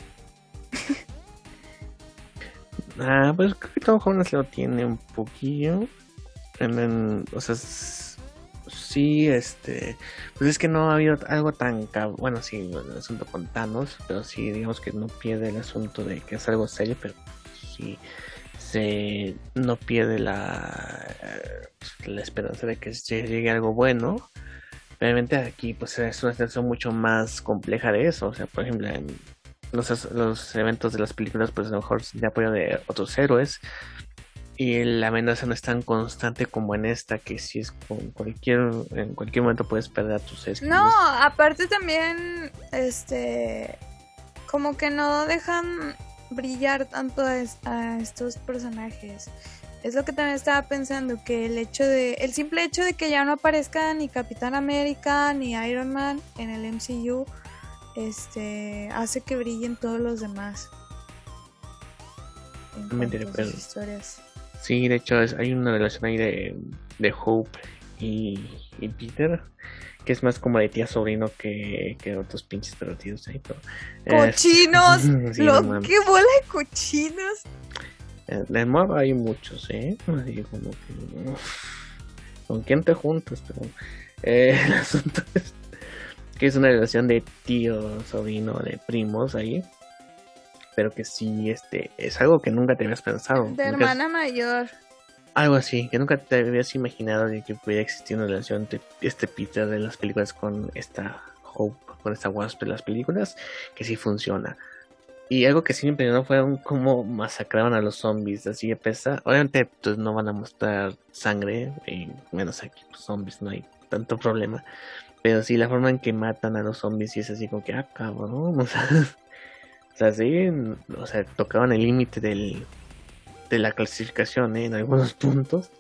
A: ah, pues creo que Tom Holland lo tiene un poquillo. o sea, sí, este, pues es que no ha habido algo tan, bueno, sí, el asunto con Thanos, pero sí, digamos que no pierde el asunto de que es algo serio, pero sí se no pierde la, la esperanza de que llegue algo bueno. Obviamente aquí pues es una situación mucho más compleja de eso, o sea, por ejemplo, en los, los eventos de las películas pues a lo mejor de apoyo de otros héroes, y la amenaza no es tan constante como en esta que si es con cualquier en cualquier momento puedes perder a tus seres
B: no aparte también este como que no dejan brillar tanto a, estos personajes. Es lo que también estaba pensando que el hecho de el simple hecho de que ya no aparezca ni Capitán América ni Iron Man en el MCU este hace que brillen todos los demás.
A: En historias Sí, de hecho hay una relación ahí de, de Hope y, Peter que es más como de tía sobrino que, que otros pinches perdidos ahí.
B: ¡Cochinos! lo que bola de cochinos!
A: De nuevo hay muchos, ¿eh? Así como que... ¿Con quién te juntas? Pero eh, el asunto es que es una relación de tío, sobrino, de primos ahí pero que sí este es algo que nunca te habías pensado.
B: De hermana mayor.
A: Algo así, que nunca te habías imaginado de que pudiera existir una relación entre este Peter de las películas con esta Hope, con esta Wasp de las películas, que sí funciona. Y algo que sí me impresionó fue cómo masacraban a los zombies, así de pesa. Obviamente, pues no van a mostrar sangre, y menos aquí, pues, zombies, no hay tanto problema. Pero sí, la forma en que matan a los zombies y es así como que, ah, cabrón, o sea, o sea, sí, o sea, tocaban el límite del, de la clasificación ¿eh? en algunos puntos.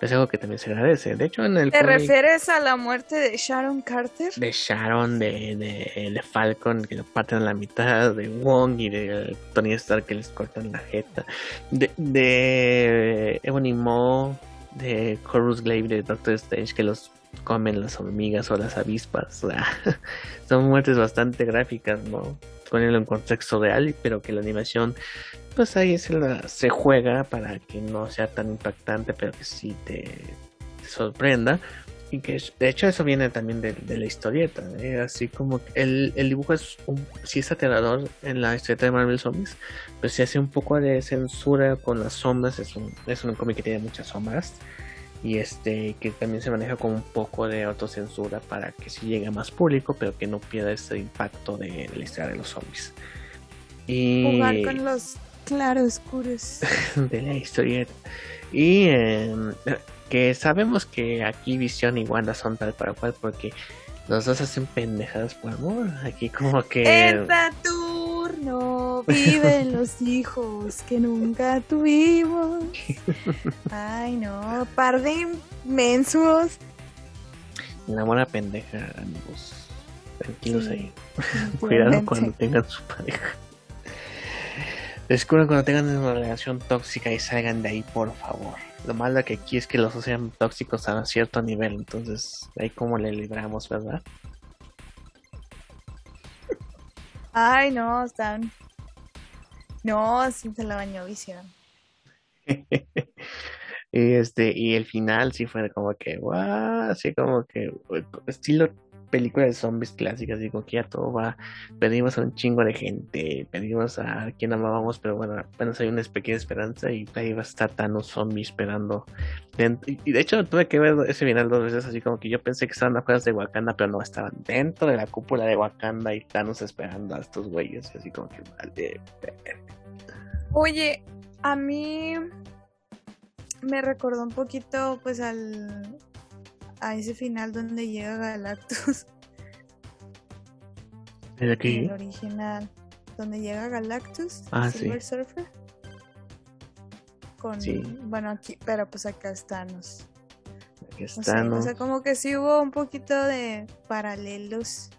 A: Es algo que también se agradece. De hecho, en el.
B: ¿Te refieres a la muerte de Sharon Carter?
A: De Sharon, de, de, Falcon, que lo parten a la mitad, de Wong y de Tony Stark que les cortan la jeta. De, de Ebony Maw, de Corus Glaive, de Doctor Strange, que los comen las hormigas o las avispas. son muertes bastante gráficas, ¿no? Ponerlo en contexto real, pero que la animación, pues ahí se, la, se juega para que no sea tan impactante, pero que sí te, sorprenda. Y que de hecho eso viene también de, la historieta, ¿eh? así como el, el dibujo es un, sí es aterrador en la historieta de Marvel Zombies, pero se hace un poco de censura con las sombras, es un, es un cómic que tiene muchas sombras y este que también se maneja con un poco de autocensura para que sí llegue a más público pero que no pierda ese impacto de, la historia de los zombies.
B: Y jugar con los claroscuros.
A: de la historia. Y em, que sabemos que aquí Visión y Wanda son tal para cual porque los dos hacen pendejadas por amor. Aquí como que
B: el Saturno viven los hijos que nunca tuvimos. Ay no par de inmensos
A: la pendeja amigos. Tranquilos ahí. Cuidado cuando tengan su pareja. Descubran cuando tengan una relación tóxica y salgan de ahí, por favor. Lo malo que aquí es que los sean tóxicos a cierto nivel, entonces ahí como le libramos, ¿verdad?
B: Ay, no, están. No, sí se la bañó visión.
A: y este, y el final sí fue como que, guau, así como que estilo películas de zombies clásicas, digo que ya todo va, pedimos a un chingo de gente, pedimos a quien amábamos, pero bueno, apenas hay una pequeña esperanza y ahí va a estar Thanos zombie esperando. Y de hecho tuve que ver ese final dos veces, así como que yo pensé que estaban afuera de Wakanda, pero no, estaban dentro de la cúpula de Wakanda y Thanos esperando a estos güeyes, así como que vale.
B: Oye, a mí me recordó un poquito pues al a ese final donde llega Galactus.
A: ¿El aquí?
B: El original. Donde llega Galactus,
A: ah,
B: Silver Surfer. Con,
A: sí.
B: Bueno, aquí, pero pues acá estamos.
A: Aquí estamos.
B: O sea, como que sí hubo un poquito de paralelos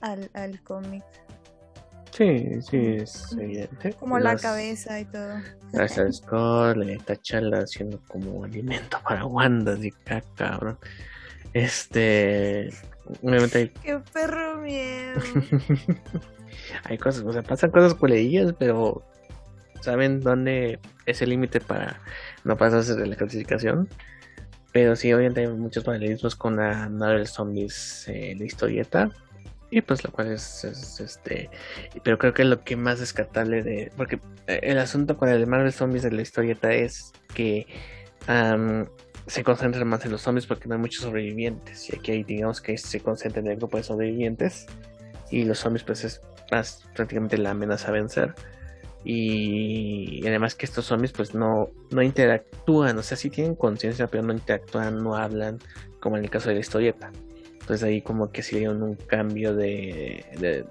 B: al, al cómic.
A: Sí, sí, es evidente.
B: Como la cabeza y todo.
A: Gracias Scott, la T'Challa haciendo como alimento para Wanda, así que cabrón. Este. Obviamente.
B: Qué perro miedo.
A: hay cosas, o sea, pasan cosas culerillas, pero saben dónde es el límite para no pasarse de la clasificación. Pero sí, obviamente hay muchos paralelismos con la Marvel Zombies eh, de historieta y pues lo cual es, este pero creo que lo que más descartable de porque eh, el asunto con el Marvel Zombies de la historieta es que se concentra más en los zombies porque no hay muchos sobrevivientes. Y aquí digamos que se concentra en el grupo de sobrevivientes. Y los zombies pues es más prácticamente la amenaza a vencer. Y, además que estos zombies pues no, no interactúan, o sea sí tienen conciencia pero no interactúan, no hablan como en el caso de la historieta entonces ahí como que sí un cambio de,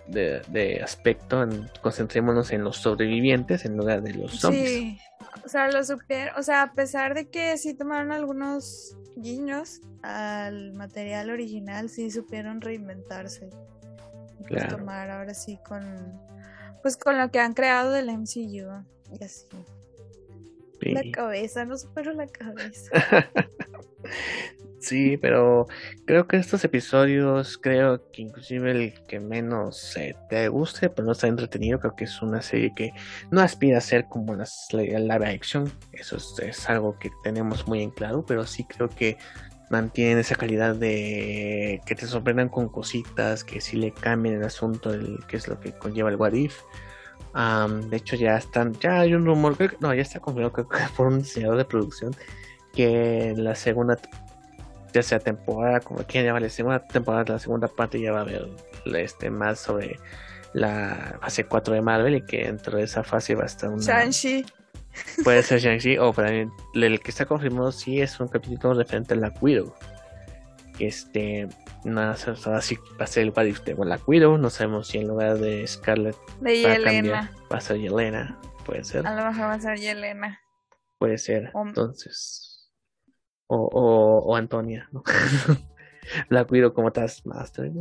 A: de, aspecto. concentrémonos en los sobrevivientes en lugar de los zombies. Sí,
B: o sea, lo supieron, o sea, a pesar de que sí tomaron algunos guiños al material original, sí supieron reinventarse. Pues claro. tomar ahora sí con, pues con lo que han creado del MCU y así. La cabeza, no supero la cabeza.
A: Sí, pero creo que estos episodios, creo que inclusive el que menos te guste, pero no está entretenido, creo que es una serie que no aspira a ser como la live action, eso es, algo que tenemos muy en claro, pero sí creo que mantienen esa calidad de que te sorprendan con cositas, que sí le cambien el asunto, del, que es lo que conlleva el What If. de hecho ya están, ya hay un rumor, que, no, ya está confirmado por un diseñador de producción que la segunda ya sea temporada, como quieran llamarle, segunda temporada, la segunda parte ya va a haber este, más sobre la fase 4 de Marvel y que dentro de esa fase va a estar una...
B: Shang-Chi.
A: Puede ser Shang-Chi o para mí, el que está confirmado sí es un capítulo referente a la Widow. Este, no sé, así va a ser el Badif de la Widow, no sabemos si en lugar de Scarlett
B: de Yelena.
A: va a ser Yelena, puede ser.
B: A lo mejor va a ser Yelena.
A: Puede ser, entonces o, o, Antonia. la cuido como Taskmaster.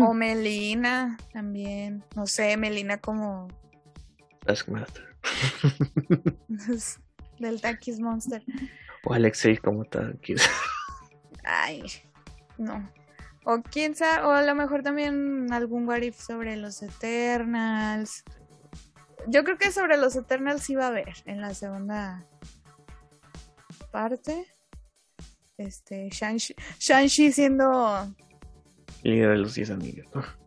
B: O Melina también. No sé, Melina como.
A: Taskmaster.
B: Del Takis Monster.
A: O Alexei como Takis.
B: Ay, no. O quién sabe, o a lo mejor también algún what sobre los Eternals. Yo creo que sobre los Eternals va a haber en la segunda parte. Este, Shang-Chi siendo.
A: Líder de los 10 amigos.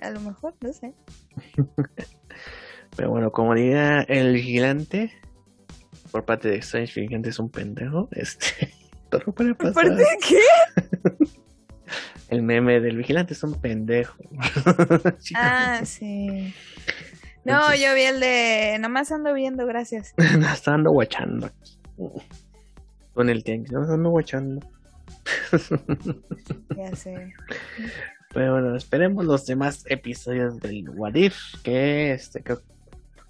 B: A lo mejor, no sé.
A: Pero bueno, como diría el vigilante, por parte de Strange Vigilante es un pendejo, este, todo puede pasar.
B: ¿Por qué?
A: El meme del vigilante es un pendejo.
B: ah, sí. No, yo vi el de nomás ando viendo, gracias.
A: no, está ando guachando Con el tianguis, no ando guachando.
B: ya sé.
A: Pero bueno, esperemos los demás episodios del What If, que este creo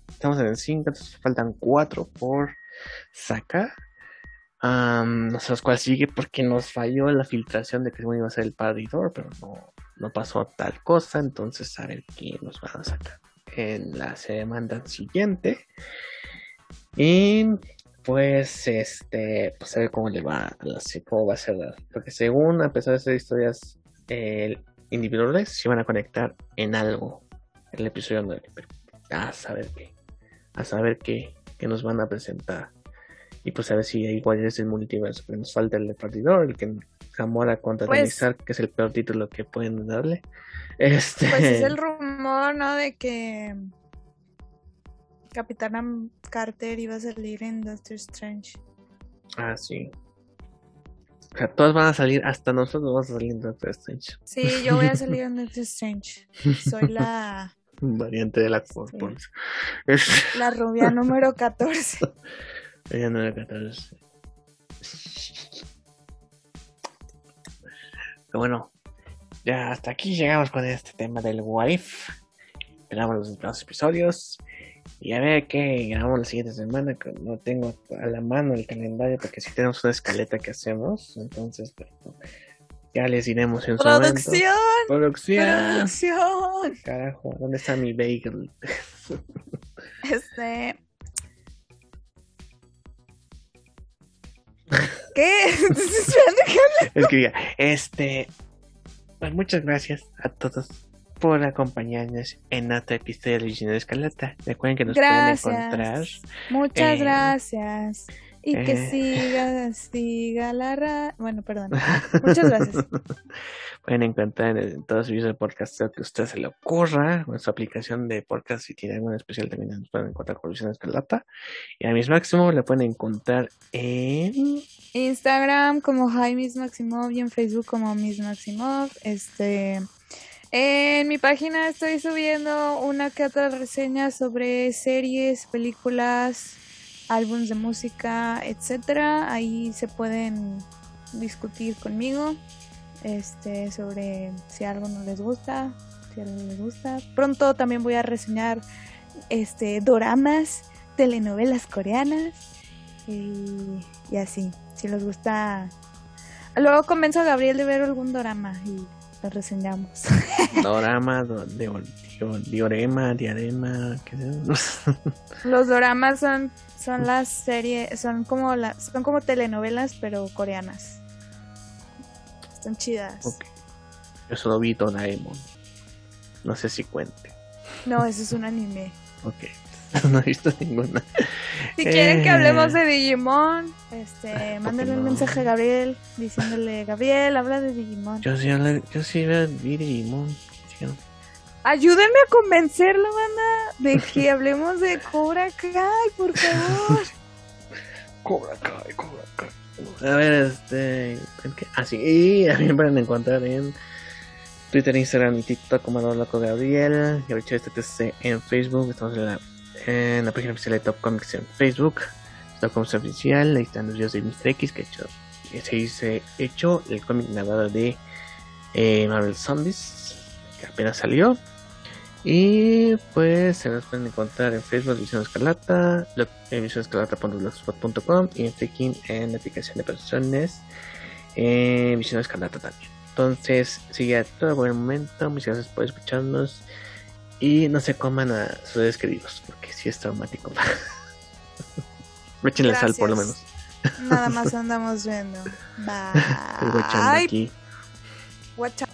A: estamos en el 5, faltan 4 por sacar. no sé cuál sigue porque nos falló la filtración de que iba a ser el paridor, pero no, no pasó tal cosa, entonces a ver qué nos van a sacar en la semana siguiente. Y pues este, pues a ver cómo le va, cómo va a ser, porque según a pesar de ser historias individuales, se van a conectar en algo el episodio 9, pero a saber qué a saber qué, nos van a presentar. Y pues a ver si igual es el multiverso, pero nos falta el de partidor, el que Zamora contra pues, que es el peor título que pueden darle. Este...
B: Pues es el rumor, ¿no? De que Capitana Carter iba a salir en Doctor Strange.
A: Ah, sí. O sea, todos van a salir, hasta nosotros vamos a salir en Doctor Strange.
B: Sí, yo voy a salir en Doctor Strange. Soy la
A: variante de la
B: La rubia número 14.
A: Ella número 14. Bueno, ya hasta aquí llegamos con este tema del wife. Esperamos los próximos episodios. Y a ver qué grabamos la siguiente semana. Que no tengo a la mano el calendario porque si tenemos una escaleta que hacemos. Entonces, pues, ya les diremos en su
B: ¡Producción!
A: ¡Producción!
B: ¡Producción!
A: Carajo, ¿dónde está mi bagel?
B: Este. ¿Qué?
A: es que este. Pues muchas gracias a todos por acompañarnos en otro episodio de Visionario Escalata. Recuerden que nos pueden encontrar.
B: Muchas gracias. Y que eh. siga, siga la ra... Bueno, perdón. Muchas gracias.
A: Pueden encontrar en todos los de podcast que usted se le ocurra, en su aplicación de podcast, si tiene algo especial también nos pueden encontrar con Luciana Escalata. Y a mis Máximo la pueden encontrar en
B: Instagram como Jaime Maximov y en Facebook como Miss Maximov. Este en mi página estoy subiendo una que otra reseña sobre series, películas, álbumes de música, etcétera. Ahí se pueden discutir conmigo este sobre si algo no les gusta, si algo les gusta. Pronto también voy a reseñar este doramas, telenovelas coreanas y, y así. Si les gusta, luego convenzo a Gabriel de ver algún dorama y lo reseñamos.
A: Dorama, de, diorema, diadema, ¿qué
B: Los doramas son son las series, son como las, son como telenovelas pero coreanas. Están chidas.
A: Okay. Yo solo vi Doraemon. No sé si cuente.
B: No, eso es un anime.
A: ok. no he visto ninguna.
B: Si quieren que hablemos de Digimon, este, mándenle un mensaje a Gabriel diciéndole, Gabriel, habla de Digimon.
A: Yo sí, yo sí vi Digimon.
B: Ayúdenme a convencerlo, banda, de que hablemos de Cobra Kai, por favor.
A: Cobra Kai, Cobra Kai. A ver, este. Así, ah, y a mí me pueden encontrar en Twitter, Instagram y TikTok como Loco Gabriel. Gabriel TTC en Facebook. Estamos en la, en la página oficial de Top Comics en Facebook. Top Comics oficial. Ahí están los videos de Mr. X que, hecho, se dice hecho el cómic narrado de eh, Marvel Zombies que apenas salió. Y pues se nos pueden encontrar en Facebook Visión Escalata, en visionescalata.blogspot.com y en Freaking en la aplicación de personas en Visión Escalata también. Entonces, sigue todo buen momento. Muchas gracias por escucharnos. Y no se coman a sus seres queridos, porque si es traumático. Échenle sal por lo menos.
B: Nada más andamos viendo. Bye.
A: aquí.
B: Watch.